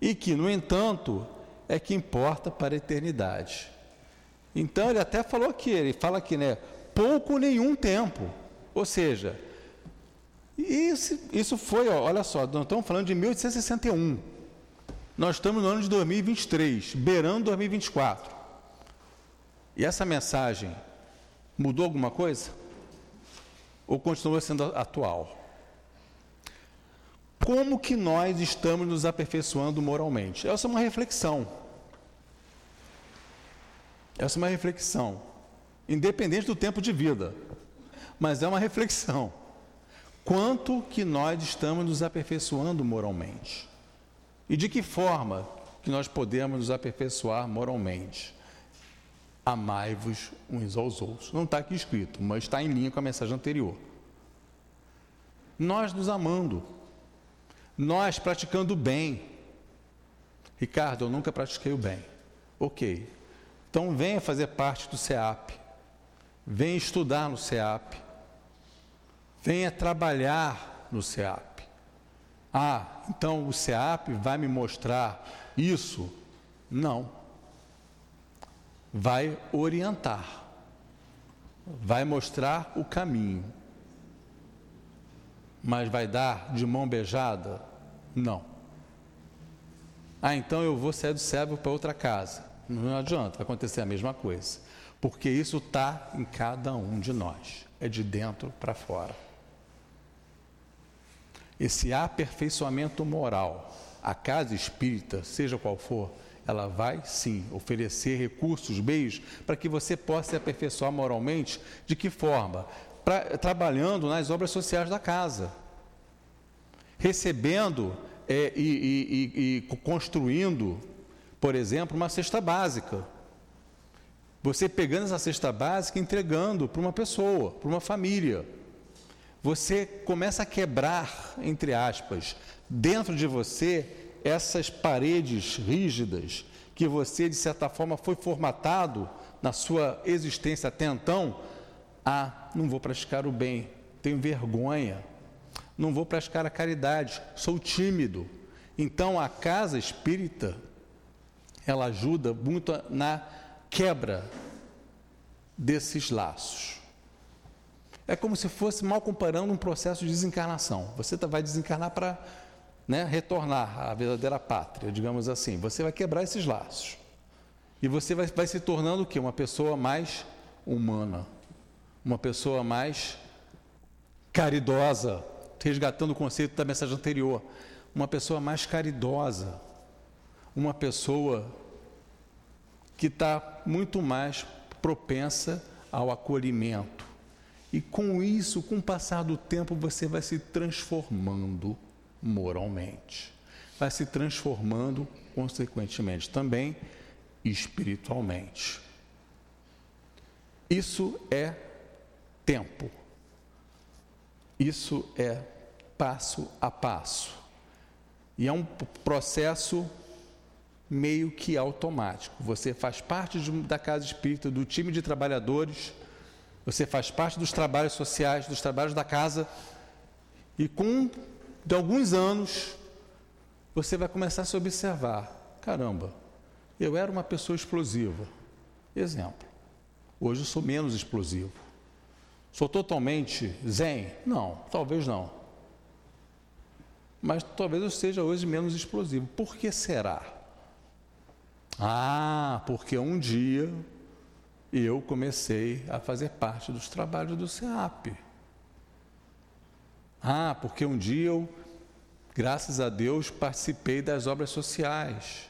e que, no entanto, é que importa para a eternidade. Então ele até falou aqui, ele fala aqui, né? Pouco ou nenhum tempo. Ou seja, isso, isso foi, ó, olha só, nós estamos falando de 1861. Nós estamos no ano de 2023, beirando 2024. E essa mensagem mudou alguma coisa? Ou continua sendo atual? Como que nós estamos nos aperfeiçoando moralmente? Essa é uma reflexão. Essa é uma reflexão. Independente do tempo de vida. Mas é uma reflexão. Quanto que nós estamos nos aperfeiçoando moralmente? E de que forma que nós podemos nos aperfeiçoar moralmente? Amai-vos uns aos outros. Não está aqui escrito, mas está em linha com a mensagem anterior. Nós nos amando nós praticando o bem. Ricardo, eu nunca pratiquei o bem. Ok. Então venha fazer parte do CEAP. Venha estudar no CEAP. Venha trabalhar no CEAP. Ah, então o CEAP vai me mostrar isso? Não. vai orientar, vai mostrar o caminho. Mas vai dar de mão beijada? Não. Ah, então eu vou sair do servo para outra casa. Não adianta, vai acontecer a mesma coisa. Porque isso está em cada um de nós. É de dentro para fora. Esse aperfeiçoamento moral, a casa espírita, seja qual for, ela vai sim oferecer recursos, meios, para que você possa se aperfeiçoar moralmente. De que forma? Pra, trabalhando nas obras sociais da casa, recebendo é, e, e, e, e construindo, por exemplo, uma cesta básica. Você pegando essa cesta básica e entregando para uma pessoa, para uma família. Você começa a quebrar, entre aspas, dentro de você essas paredes rígidas que você, de certa forma, foi formatado na sua existência até então. Ah, não vou praticar o bem, tenho vergonha, não vou praticar a caridade, sou tímido. Então a casa espírita, ela ajuda muito na quebra desses laços. É como se fosse mal comparando um processo de desencarnação. Você tá, vai desencarnar para né, retornar à verdadeira pátria, digamos assim. Você vai quebrar esses laços. E você vai, vai se tornando o quê? Uma pessoa mais humana, uma pessoa mais caridosa, resgatando o conceito da mensagem anterior, uma pessoa mais caridosa, uma pessoa que está muito mais propensa ao acolhimento. E com isso, com o passar do tempo, você vai se transformando moralmente, vai se transformando, consequentemente, também espiritualmente. Isso é tempo. Isso é passo a passo. E é um processo meio que automático. Você faz parte de, da casa espírita, do time de trabalhadores, você faz parte dos trabalhos sociais, dos trabalhos da casa, e com de alguns anos você vai começar a se observar: caramba, eu era uma pessoa explosiva. Exemplo. Hoje eu sou menos explosivo. Sou totalmente zen? Não, talvez não mas talvez eu seja hoje menos explosivo. Por que será? Ah, porque um dia eu comecei a fazer parte dos trabalhos do SEAP. Ah, porque um dia eu, graças a Deus, participei das obras sociais.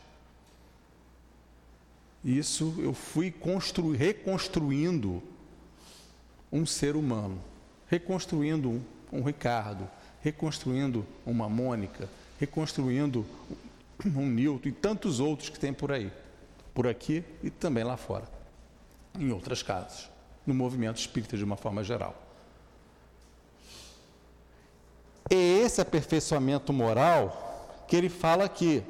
Isso eu fui reconstruindo um ser humano, reconstruindo um, um Ricardo, reconstruindo uma Mônica, reconstruindo um Newton e tantos outros que tem por aí, por aqui e também lá fora, em outras casas, no movimento espírita de uma forma geral. É esse aperfeiçoamento moral que ele fala aqui,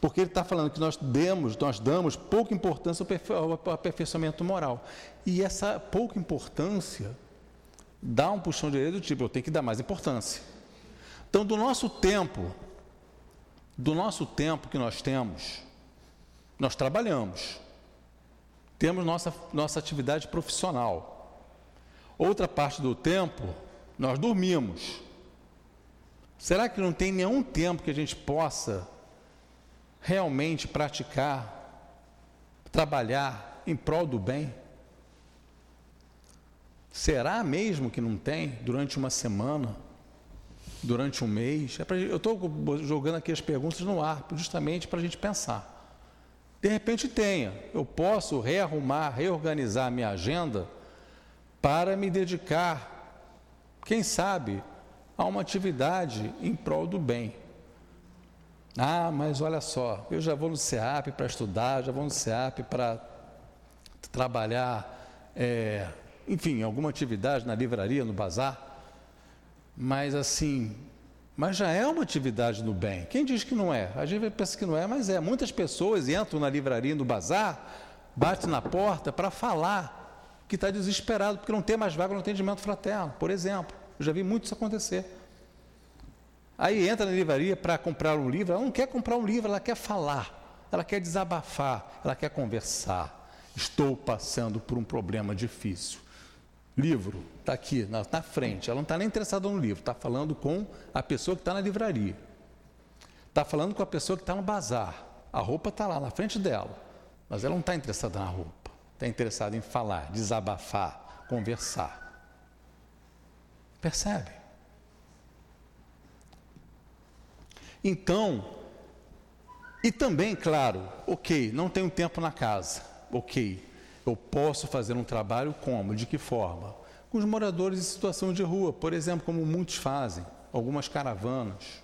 porque ele está falando que nós demos, nós damos pouca importância ao aperfeiçoamento moral. E essa pouca importância dá um puxão de orelha do tipo, eu tenho que dar mais importância. Então, do nosso tempo, do nosso tempo que nós temos, nós trabalhamos, temos nossa, nossa atividade profissional. Outra parte do tempo, nós dormimos. Será que não tem nenhum tempo que a gente possa realmente praticar, trabalhar em prol do bem? Será mesmo que não tem durante uma semana, durante um mês? É pra, eu estou jogando aqui as perguntas no ar, justamente para a gente pensar. De repente tenha, eu posso rearrumar, reorganizar minha agenda para me dedicar, quem sabe, a uma atividade em prol do bem. Ah, mas olha só, eu já vou no CEAP para estudar, já vou no CEAP para trabalhar é, enfim, alguma atividade na livraria, no bazar. Mas assim, mas já é uma atividade no bem. Quem diz que não é? A gente pensa que não é, mas é. Muitas pessoas entram na livraria, no bazar, batem na porta para falar que está desesperado porque não tem mais vaga no atendimento fraterno, por exemplo. Eu já vi muito isso acontecer. Aí entra na livraria para comprar um livro, ela não quer comprar um livro, ela quer falar, ela quer desabafar, ela quer conversar. Estou passando por um problema difícil. Livro está aqui na, na, frente. Ela não está nem interessada no livro, está falando com a pessoa que está na livraria. Está falando com a pessoa que está no bazar. A roupa está lá na frente dela, mas ela não está interessada na roupa. Está interessada em falar, desabafar, conversar. Percebe? Então, e também, claro, ok, não tenho tempo na casa, ok, eu posso fazer um trabalho como? De que forma? Com os moradores em situação de rua, por exemplo, como muitos fazem, algumas caravanas,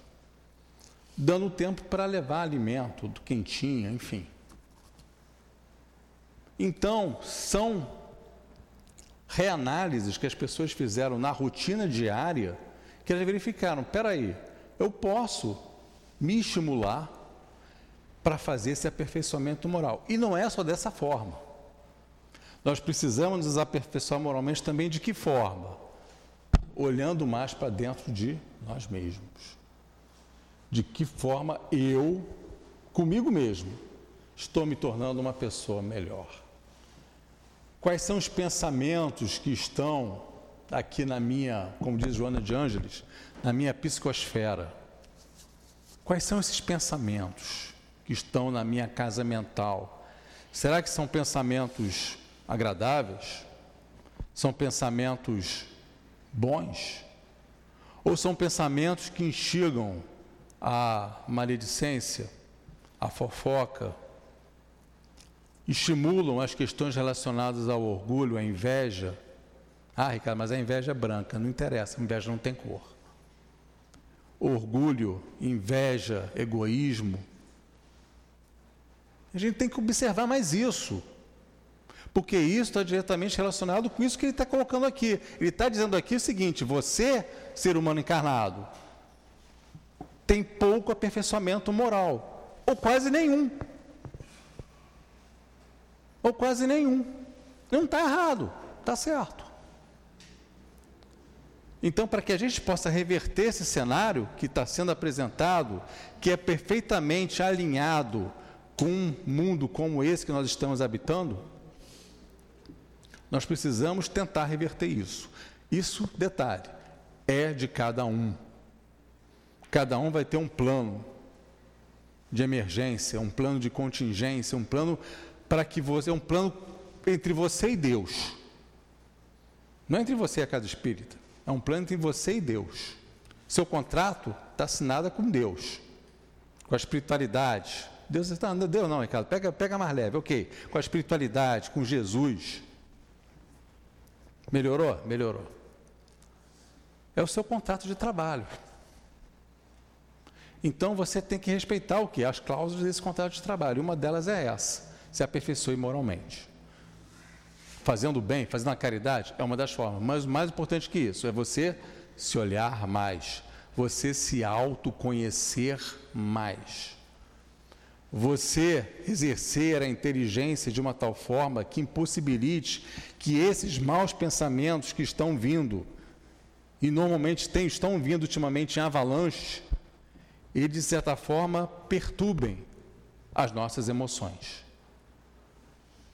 dando tempo para levar alimento, do quentinho, enfim. Então, são reanálises que as pessoas fizeram na rotina diária que elas verificaram: peraí, eu posso me estimular para fazer esse aperfeiçoamento moral. E não é só dessa forma. Nós precisamos nos aperfeiçoar moralmente também de que forma? Olhando mais para dentro de nós mesmos. De que forma eu, comigo mesmo, estou me tornando uma pessoa melhor. Quais são os pensamentos que estão aqui na minha, como diz Joana de Ângeles, na minha psicosfera? Quais são esses pensamentos que estão na minha casa mental? Será que são pensamentos agradáveis? São pensamentos bons? Ou são pensamentos que instigam a maledicência, a fofoca, estimulam as questões relacionadas ao orgulho, à inveja. Ah, Ricardo, mas a inveja é branca, não interessa, a inveja não tem cor. Orgulho, inveja, egoísmo. A gente tem que observar mais isso, porque isso está diretamente relacionado com isso que ele está colocando aqui. Ele está dizendo aqui o seguinte: você, ser humano encarnado, tem pouco aperfeiçoamento moral, ou quase nenhum ou quase nenhum. Não está errado, está certo. Então, para que a gente possa reverter esse cenário que está sendo apresentado, que é perfeitamente alinhado com um mundo como esse que nós estamos habitando, nós precisamos tentar reverter isso. Isso, detalhe, é de cada um. Cada um vai ter um plano de emergência, um plano de contingência, um plano para que você, é um plano entre você e Deus. Não é entre você e a casa espírita, é um plano entre você e Deus. Seu contrato está assinado com Deus, com a espiritualidade. Deus está Deus não, Ricardo, pega, pega mais leve, ok. Com a espiritualidade, com Jesus. Melhorou? Melhorou. É o seu contrato de trabalho. Então você tem que respeitar o que? As cláusulas desse contrato de trabalho. Uma delas é essa se aperfeiçoe moralmente. Fazendo bem, fazendo a caridade, é uma das formas. Mas o mais importante que isso é você se olhar mais, você se autoconhecer mais. Você exercer a inteligência de uma tal forma que impossibilite que esses maus pensamentos que estão vindo, e normalmente tem, estão vindo ultimamente em avalanche, e de certa forma perturbem as nossas emoções.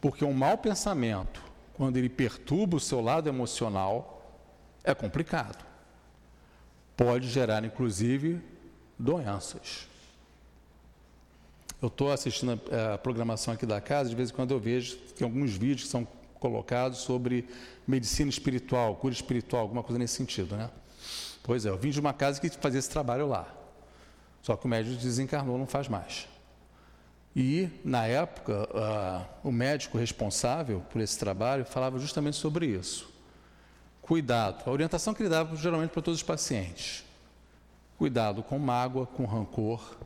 Porque um mau pensamento, quando ele perturba o seu lado emocional, é complicado. Pode gerar, inclusive, doenças. Eu estou assistindo a, a, programação aqui da casa, de vez em quando eu vejo que alguns vídeos que são colocados sobre medicina espiritual, cura espiritual, alguma coisa nesse sentido, né? Pois é, eu vim de uma casa que fazia esse trabalho lá. Só que o médico desencarnou, não faz mais. E, na época, o médico responsável por esse trabalho falava justamente sobre isso. Cuidado, a orientação que ele dava geralmente para todos os pacientes. Cuidado com mágoa, com rancor,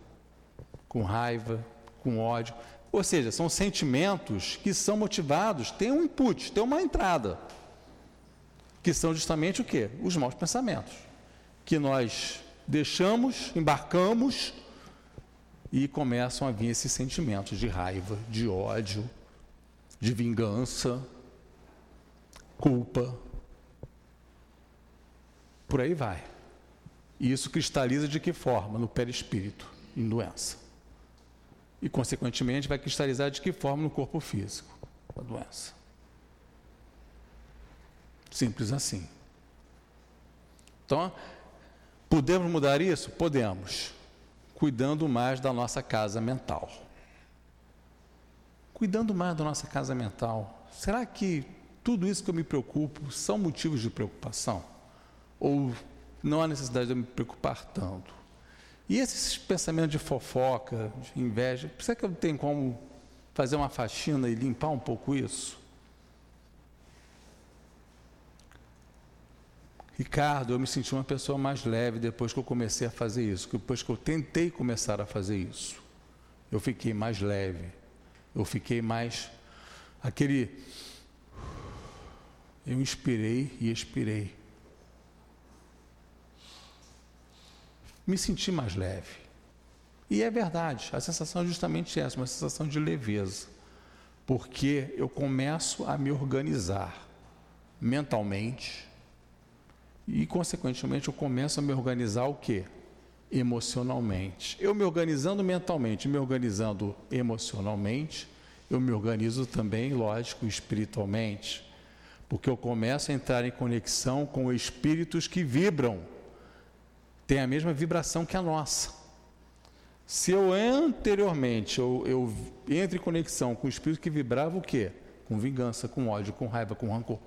com raiva, com ódio. Ou seja, são sentimentos que são motivados, tem um input, tem uma entrada. Que são justamente o quê? Os maus pensamentos. Que nós deixamos, embarcamos e começam a vir esses sentimentos de raiva, de ódio, de vingança, culpa. Por aí vai. E isso cristaliza de que forma? No perispírito, em doença. E, consequentemente, vai cristalizar de que forma no corpo físico? da doença. Simples assim. Então, podemos mudar isso? Podemos. Cuidando mais da nossa casa mental. Cuidando mais da nossa casa mental. Será que tudo isso que eu me preocupo são motivos de preocupação? Ou não há necessidade de eu me preocupar tanto? E esses pensamentos de fofoca, de inveja, será que eu tenho como fazer uma faxina e limpar um pouco isso? Ricardo, eu me senti uma pessoa mais leve depois que eu comecei a fazer isso, depois que eu tentei começar a fazer isso. Eu fiquei mais leve, eu fiquei mais. aquele. Eu inspirei e expirei. Me senti mais leve. E é verdade, a sensação é justamente essa, uma sensação de leveza. Porque eu começo a me organizar mentalmente, e, consequentemente, eu começo a me organizar o quê? Emocionalmente. Eu me organizando mentalmente, me organizando emocionalmente, eu me organizo também, lógico, espiritualmente. Porque eu começo a entrar em conexão com espíritos que vibram, têm a mesma vibração que a nossa. Se eu anteriormente eu, eu entro em conexão com espíritos que vibravam o quê? Com vingança, com ódio, com raiva, com rancor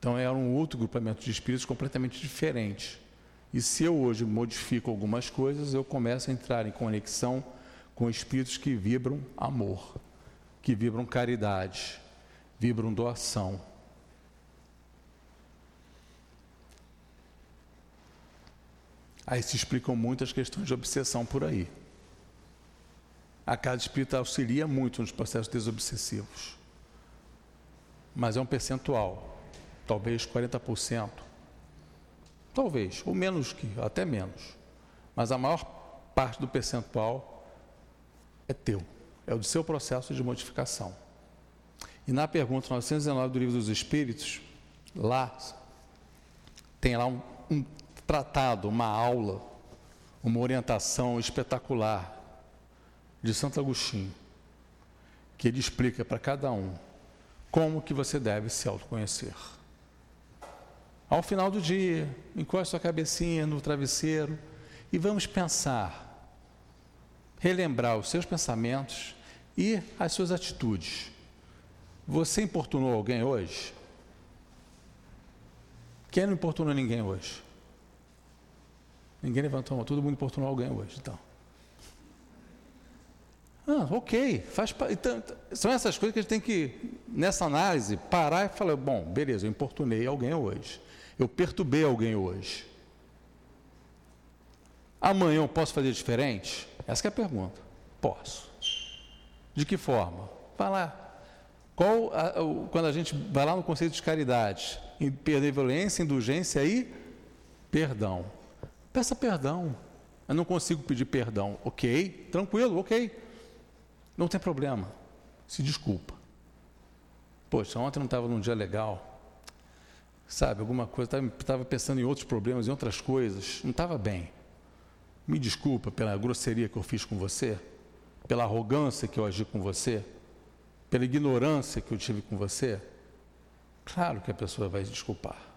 então era um outro grupamento de espíritos completamente diferente. E se eu hoje modifico algumas coisas, eu começo a entrar em conexão com espíritos que vibram amor, que vibram caridade, vibram doação. Aí se explicam muitas questões de obsessão por aí. A casa espírita auxilia muito nos processos desobsessivos. Mas é um percentual talvez 40%. Talvez, ou menos que, até menos. Mas a maior parte do percentual é teu, é o do seu processo de modificação. E na pergunta 919 do Livro dos Espíritos, lá tem lá um, um tratado, uma aula, uma orientação espetacular de Santo Agostinho, que ele explica para cada um como que você deve se autoconhecer. Ao final do dia, encoste sua cabecinha no travesseiro e vamos pensar, relembrar os seus pensamentos e as suas atitudes. Você importunou alguém hoje? Quem não importunou ninguém hoje? Ninguém levantou a mão, todo mundo importunou alguém hoje, então. Ah, ok, faz então, são essas coisas que a gente tem que, nessa análise, parar e falar, bom, beleza, eu importunei alguém hoje. Eu perturbei alguém hoje. Amanhã eu posso fazer diferente? Essa é a pergunta. Posso. De que forma? Vai lá. Qual, a, o, quando a gente vai lá no conceito de caridade, em violência, indulgência e perdão. Peça perdão. Eu não consigo pedir perdão. Ok, tranquilo, ok. Não tem problema. Se desculpa. Poxa, ontem não estava num dia legal sabe, alguma coisa, estava pensando em outros problemas, em outras coisas, não estava bem. Me desculpa pela grosseria que eu fiz com você, pela arrogância que eu agi com você, pela ignorância que eu tive com você. Claro que a pessoa vai se desculpar.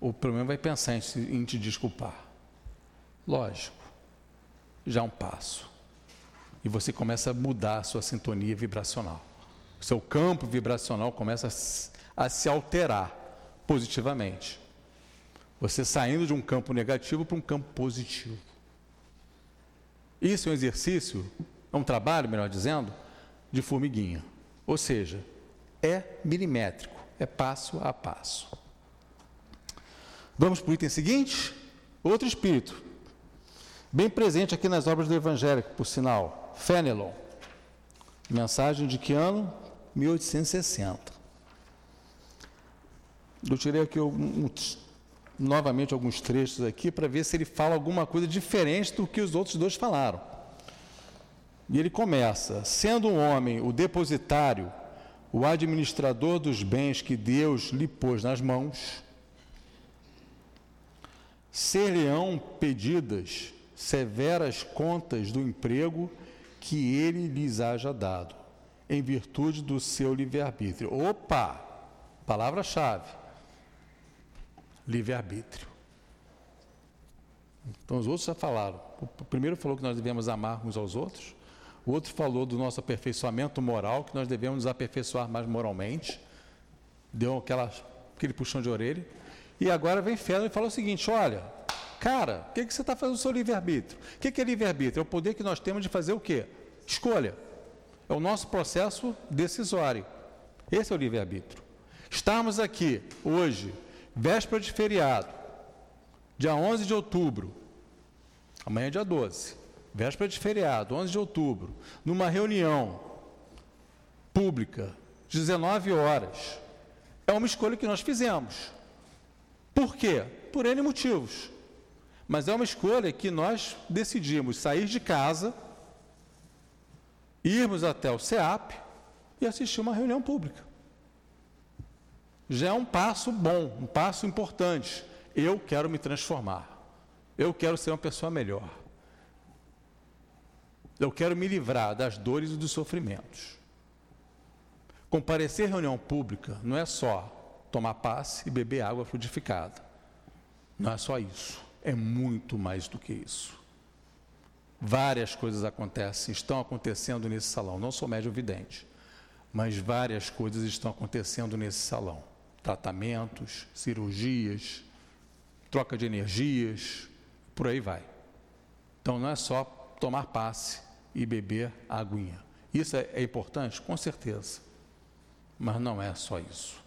O problema vai pensar em, em te desculpar. Lógico. Já é um passo. E você começa a mudar a sua sintonia vibracional. O seu campo vibracional começa a a se alterar positivamente. Você saindo de um campo negativo para um campo positivo. Isso é um exercício, é um trabalho, melhor dizendo, de formiguinha. Ou seja, é milimétrico, é passo a passo. Vamos para o item seguinte? Outro espírito, bem presente aqui nas obras do Evangelho, por sinal, Fenelon. Mensagem de que ano? 1860. Eu tirei aqui um, novamente alguns trechos aqui para ver se ele fala alguma coisa diferente do que os outros dois falaram. E ele começa: sendo um homem o depositário, o administrador dos bens que Deus lhe pôs nas mãos, ser-lhe-ão pedidas severas contas do emprego que ele lhes haja dado. em virtude do seu livre-arbítrio. Opa! Palavra-chave: livre-arbítrio. Então, os outros já falaram. O primeiro falou que nós devemos amar uns aos outros. O outro falou do nosso aperfeiçoamento moral, que nós devemos nos aperfeiçoar mais moralmente. Deu aquela, aquele puxão de orelha. E agora vem Fedro e fala o seguinte: olha, cara, o que, que você está fazendo o seu livre-arbítrio? O que, que é livre-arbítrio? É o poder que nós temos de fazer o quê? Escolha. É o nosso processo decisório. Esse é o livre-arbítrio. Estamos aqui hoje, véspera de feriado, dia 11 de outubro, amanhã é dia 12 véspera de feriado, 11 de outubro, numa reunião pública, 19 horas. É uma escolha que nós fizemos. Por quê? Por N motivos. Mas é uma escolha que nós decidimos sair de casa, irmos até o CEAP e assistir uma reunião pública. Já é um passo bom, um passo importante. Eu quero me transformar. Eu quero ser uma pessoa melhor. Eu quero me livrar das dores e dos sofrimentos. Comparecer à reunião pública não é só tomar passe e beber água frutificada. Não é só isso. É muito mais do que isso. Várias coisas acontecem, estão acontecendo nesse salão. Não sou médio vidente, mas várias coisas estão acontecendo nesse salão: tratamentos, cirurgias, troca de energias, por aí vai. Então não é só tomar passe e beber aguinha. Isso é, é importante? Com certeza. Mas não é só isso.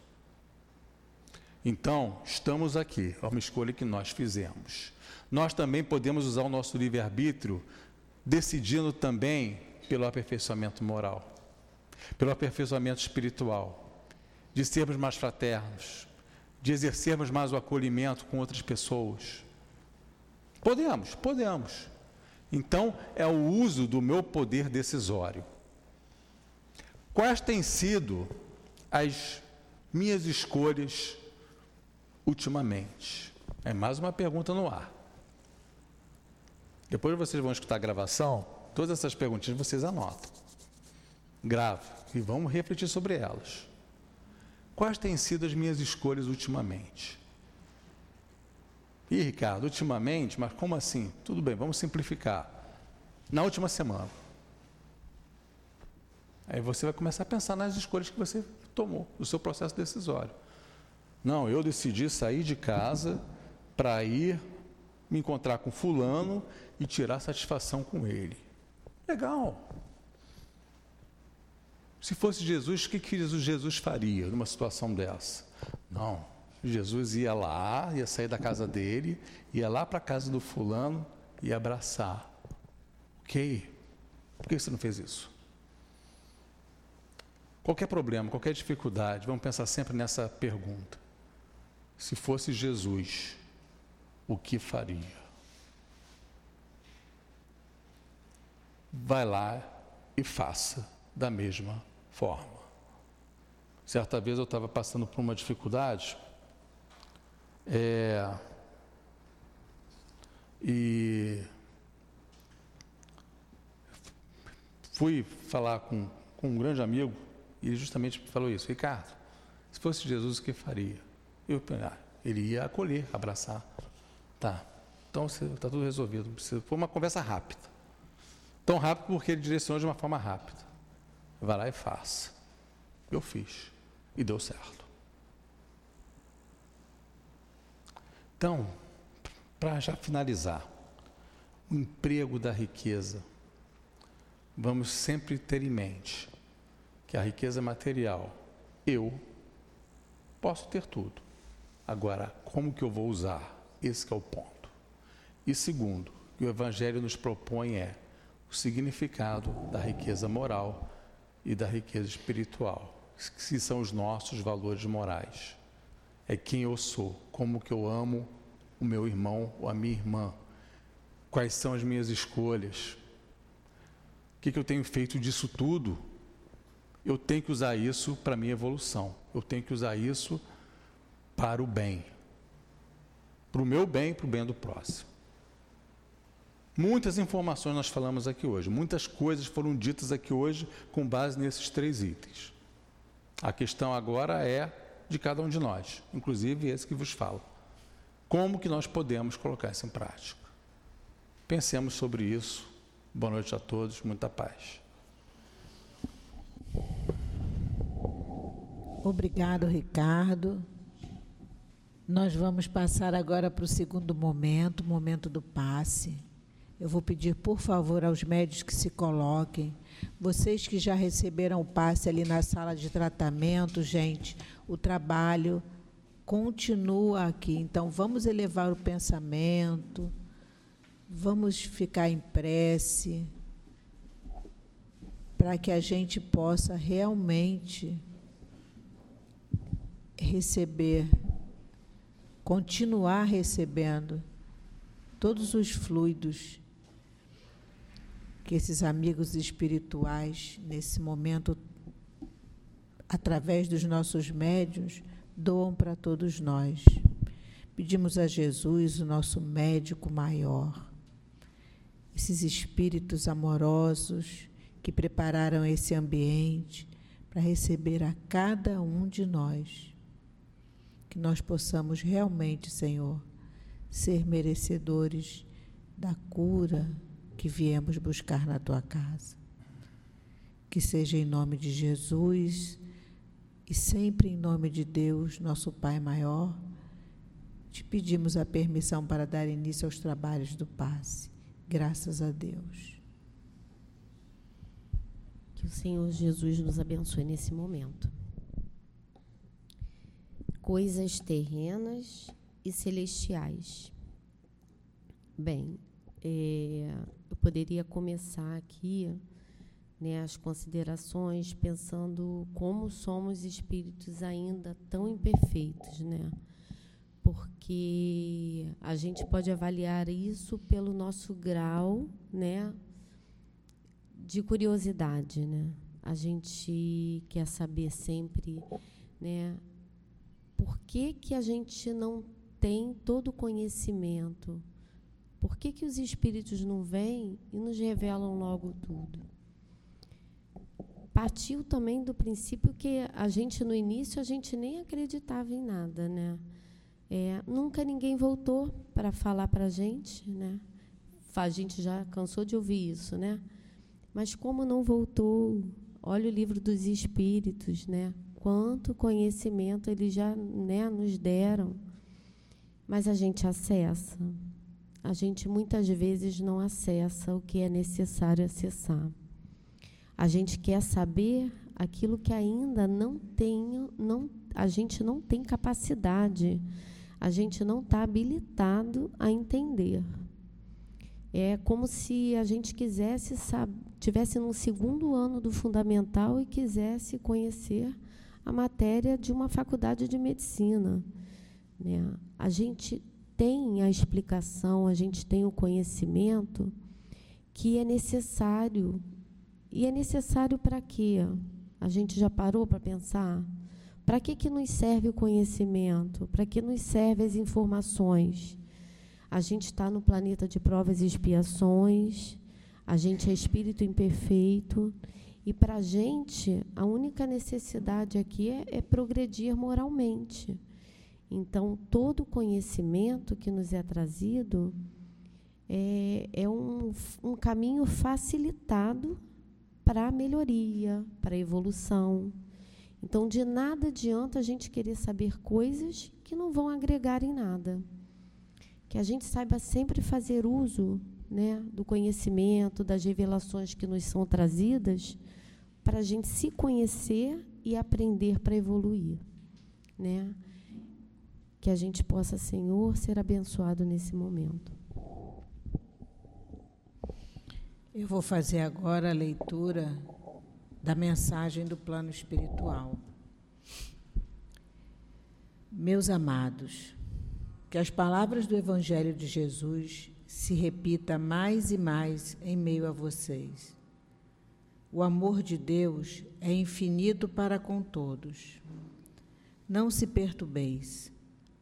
Então, estamos aqui, é uma escolha que nós fizemos. Nós também podemos usar o nosso livre-arbítrio decidindo também pelo aperfeiçoamento moral, pelo aperfeiçoamento espiritual, de sermos mais fraternos, de exercermos mais o acolhimento com outras pessoas. Podemos, podemos. Então, é o uso do meu poder decisório. Quais têm sido as minhas escolhas ultimamente? É mais uma pergunta no ar. Depois vocês vão escutar a gravação, todas essas perguntinhas vocês anotam. Grave e vamos refletir sobre elas. Quais têm sido as minhas escolhas ultimamente? Ih, Ricardo, ultimamente, mas como assim? Tudo bem, vamos simplificar. Na última semana. Aí você vai começar a pensar nas escolhas que você tomou, no seu processo decisório. Não, eu decidi sair de casa para ir me encontrar com fulano e tirar satisfação com ele. Legal. Se fosse Jesus, o que, que Jesus faria numa situação dessa? Não, Jesus ia lá, ia sair da casa dele, ia lá para a casa do fulano e abraçar. Ok? Por que você não fez isso? Qualquer problema, qualquer dificuldade, vamos pensar sempre nessa pergunta. Se fosse Jesus, o que faria? Vai lá e faça da mesma forma. Certa vez eu estava passando por uma dificuldade, é, e fui falar com, com um grande amigo e justamente falou isso. Ricardo, se fosse Jesus, o que faria? Eu ah, ele ia acolher, abraçar. Tá, então está tudo resolvido. Foi uma conversa rápida. Tão rápido porque ele direcionou de uma forma rápida. Vai lá e faça. Eu fiz. E deu certo. Então, para já finalizar, o emprego da riqueza. Vamos sempre ter em mente que a riqueza material, eu posso ter tudo. Agora, como que eu vou usar? Esse é o ponto. E segundo, que o Evangelho nos propõe é o significado da riqueza moral e da riqueza espiritual, que são os nossos valores morais é quem eu sou, como que eu amo o meu irmão ou a minha irmã, quais são as minhas escolhas, o que, que eu tenho feito disso tudo. Eu tenho que usar isso para minha evolução, eu tenho que usar isso para o bem, para o meu bem e para o bem do próximo. Muitas informações nós falamos aqui hoje, muitas coisas foram ditas aqui hoje com base nesses três itens. A questão agora é de cada um de nós, inclusive esse que vos falo. Como que nós podemos colocar isso em prática? Pensemos sobre isso. Boa noite a todos, muita paz. Obrigado, Ricardo. Nós vamos passar agora para o segundo momento, momento do passe. Eu vou pedir, por favor, aos médicos que se coloquem. Vocês que já receberam o passe ali na sala de tratamento, gente, o trabalho continua aqui. Então, vamos elevar o pensamento, vamos ficar em prece, para que a gente possa realmente receber, continuar recebendo todos os fluidos que esses amigos espirituais, nesse momento, através dos nossos médios, doam para todos nós. Pedimos a Jesus, o nosso médico maior, esses espíritos amorosos que prepararam esse ambiente para receber a cada um de nós que nós possamos realmente, Senhor, ser merecedores da cura que viemos buscar na tua casa. Que seja em nome de Jesus e sempre em nome de Deus, nosso Pai maior, te pedimos a permissão para dar início aos trabalhos do passe. Graças a Deus. Que o Senhor Jesus nos abençoe nesse momento coisas terrenas e celestiais. Bem, é, eu poderia começar aqui né, as considerações pensando como somos espíritos ainda tão imperfeitos, né? Porque a gente pode avaliar isso pelo nosso grau, né, de curiosidade, né? A gente quer saber sempre, né, por que, que a gente não tem todo o conhecimento? Por que, que os espíritos não vêm e nos revelam logo tudo? Partiu também do princípio que a gente, no início, a gente nem acreditava em nada, né? É, nunca ninguém voltou para falar para a gente, né? A gente já cansou de ouvir isso, né? Mas como não voltou? Olha o livro dos Espíritos, né? Quanto conhecimento eles já né, nos deram, mas a gente acessa. A gente muitas vezes não acessa o que é necessário acessar. A gente quer saber aquilo que ainda não tem, não, a gente não tem capacidade, a gente não está habilitado a entender. É como se a gente quisesse saber, tivesse no segundo ano do fundamental e quisesse conhecer a matéria de uma faculdade de medicina. Né? A gente tem a explicação, a gente tem o conhecimento que é necessário. E é necessário para quê? A gente já parou para pensar? Para que, que nos serve o conhecimento? Para que nos servem as informações? A gente está no planeta de provas e expiações, a gente é espírito imperfeito e para a gente, a única necessidade aqui é, é progredir moralmente. Então, todo o conhecimento que nos é trazido é, é um, um caminho facilitado para a melhoria, para a evolução. Então, de nada adianta a gente querer saber coisas que não vão agregar em nada. Que a gente saiba sempre fazer uso né, do conhecimento, das revelações que nos são trazidas para a gente se conhecer e aprender para evoluir, né? Que a gente possa, Senhor, ser abençoado nesse momento. Eu vou fazer agora a leitura da mensagem do plano espiritual. Meus amados, que as palavras do Evangelho de Jesus se repita mais e mais em meio a vocês o amor de Deus é infinito para com todos. Não se perturbeis,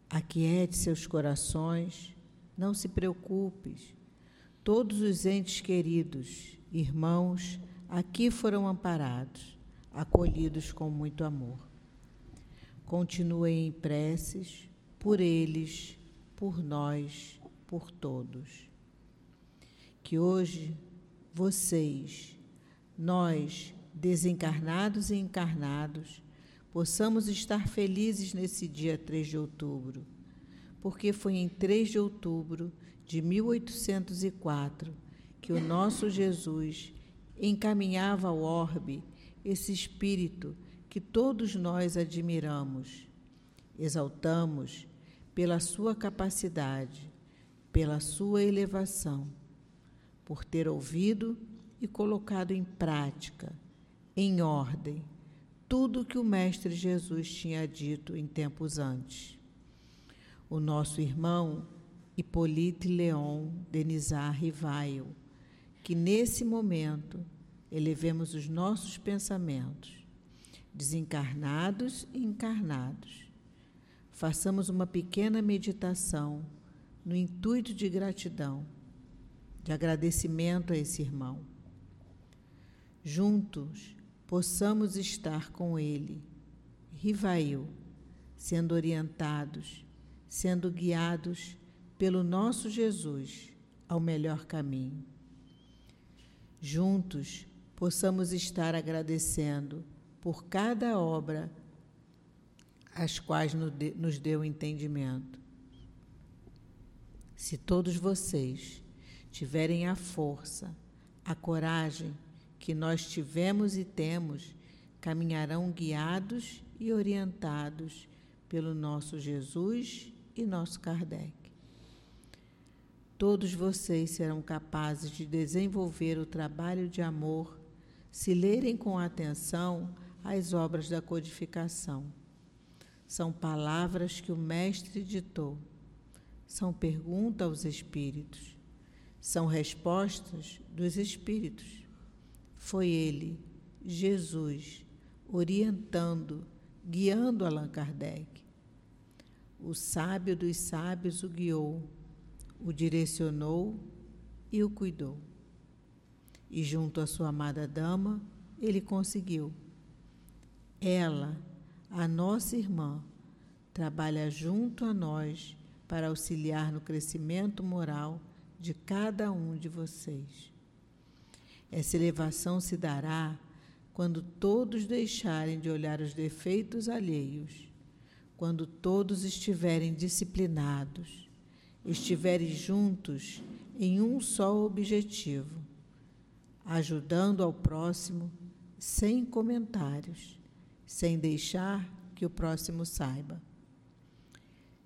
aquiete seus corações, não se preocupes. Todos os entes queridos, irmãos, aqui foram amparados, acolhidos com muito amor. Continuem em preces por eles, por nós, por todos. Que hoje vocês, nós, desencarnados e encarnados, possamos estar felizes nesse dia 3 de outubro, porque foi em 3 de outubro de 1804 que o nosso Jesus encaminhava ao orbe esse espírito que todos nós admiramos, exaltamos pela sua capacidade, pela sua elevação, por ter ouvido e colocado em prática, em ordem, tudo que o Mestre Jesus tinha dito em tempos antes. O nosso irmão Hippolyte Leon Denisard Rivail, que nesse momento elevemos os nossos pensamentos, desencarnados e encarnados. Façamos uma pequena meditação no intuito de gratidão, de agradecimento a esse irmão. Juntos possamos estar com ele, Rivail, sendo orientados, sendo guiados pelo nosso Jesus ao melhor caminho. Juntos possamos estar agradecendo por cada obra as quais nos deu entendimento. Se todos vocês tiverem a força, a coragem que nós tivemos e temos, caminharão guiados e orientados pelo nosso Jesus e nosso Kardec todos vocês serão capazes de desenvolver o trabalho de amor se lerem com atenção as obras da codificação. São palavras que o Mestre ditou. São perguntas aos Espíritos. São respostas dos Espíritos. Foi Ele, Jesus, orientando, guiando Allan Kardec. O sábio dos sábios o guiou o direcionou e o cuidou. E junto à sua amada dama, ele conseguiu. Ela, a nossa irmã, trabalha junto a nós para auxiliar no crescimento moral de cada um de vocês. Essa elevação se dará quando todos deixarem de olhar os defeitos alheios, quando todos estiverem disciplinados, estiverem juntos em um só objetivo, ajudando ao próximo sem comentários, sem deixar que o próximo saiba.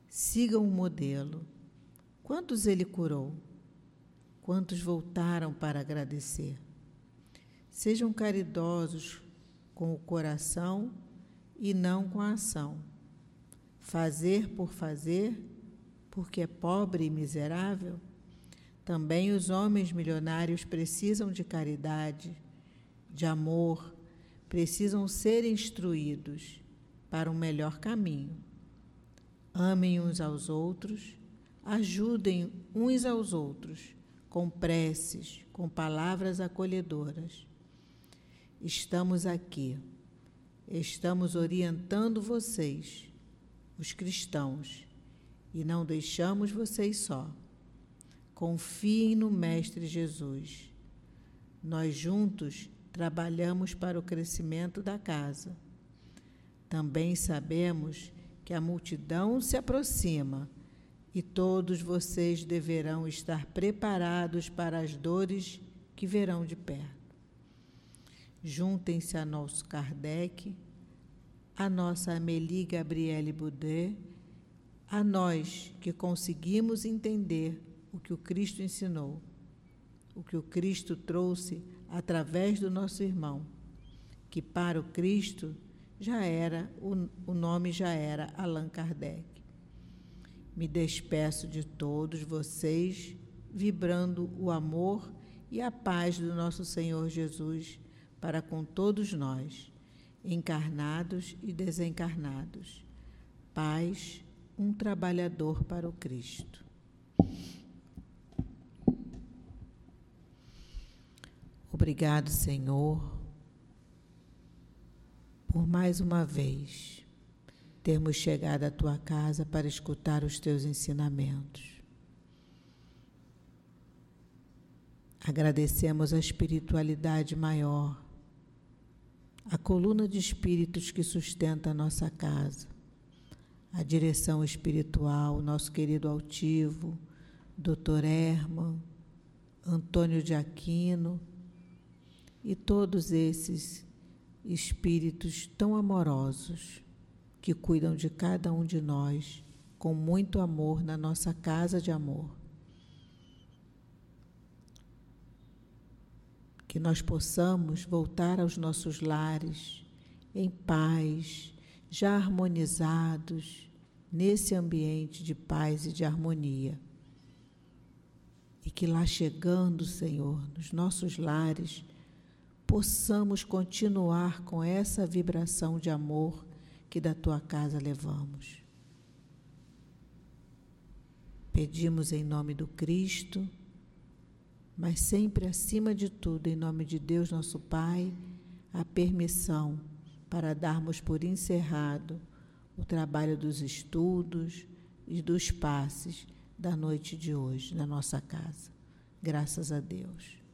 Sigam o modelo. Quantos ele curou? Quantos voltaram para agradecer? Sejam caridosos com o coração e não com a ação. Fazer por fazer porque é pobre e miserável? Também os homens milionários precisam de caridade, de amor, precisam ser instruídos para um melhor caminho. Amem uns aos outros, ajudem uns aos outros com preces, com palavras acolhedoras. Estamos aqui, estamos orientando vocês, os cristãos, e não deixamos vocês só. Confiem no Mestre Jesus. Nós juntos trabalhamos para o crescimento da casa. Também sabemos que a multidão se aproxima e todos vocês deverão estar preparados para as dores que verão de perto. Juntem-se a nosso Kardec, a nossa Amélie Gabriele Boudet a nós que conseguimos entender o que o Cristo ensinou, o que o Cristo trouxe através do nosso irmão, que para o Cristo já era, o, o nome já era Allan Kardec. Me despeço de todos vocês, vibrando o amor e a paz do nosso Senhor Jesus para com todos nós, encarnados e desencarnados. Paz, um trabalhador para o Cristo. Obrigado, Senhor, por mais uma vez termos chegado à tua casa para escutar os teus ensinamentos. Agradecemos a espiritualidade maior, a coluna de espíritos que sustenta a nossa casa, a direção espiritual, nosso querido altivo, Dr. Herman, Antônio de Aquino e todos esses espíritos tão amorosos que cuidam de cada um de nós com muito amor na nossa casa de amor. Que nós possamos voltar aos nossos lares em paz, já harmonizados nesse ambiente de paz e de harmonia. E que lá chegando, Senhor, nos nossos lares, possamos continuar com essa vibração de amor que da tua casa levamos. Pedimos em nome do Cristo, mas sempre acima de tudo, em nome de Deus, nosso Pai, a permissão para darmos por encerrado o trabalho dos estudos e dos passes da noite de hoje na nossa casa. Graças a Deus.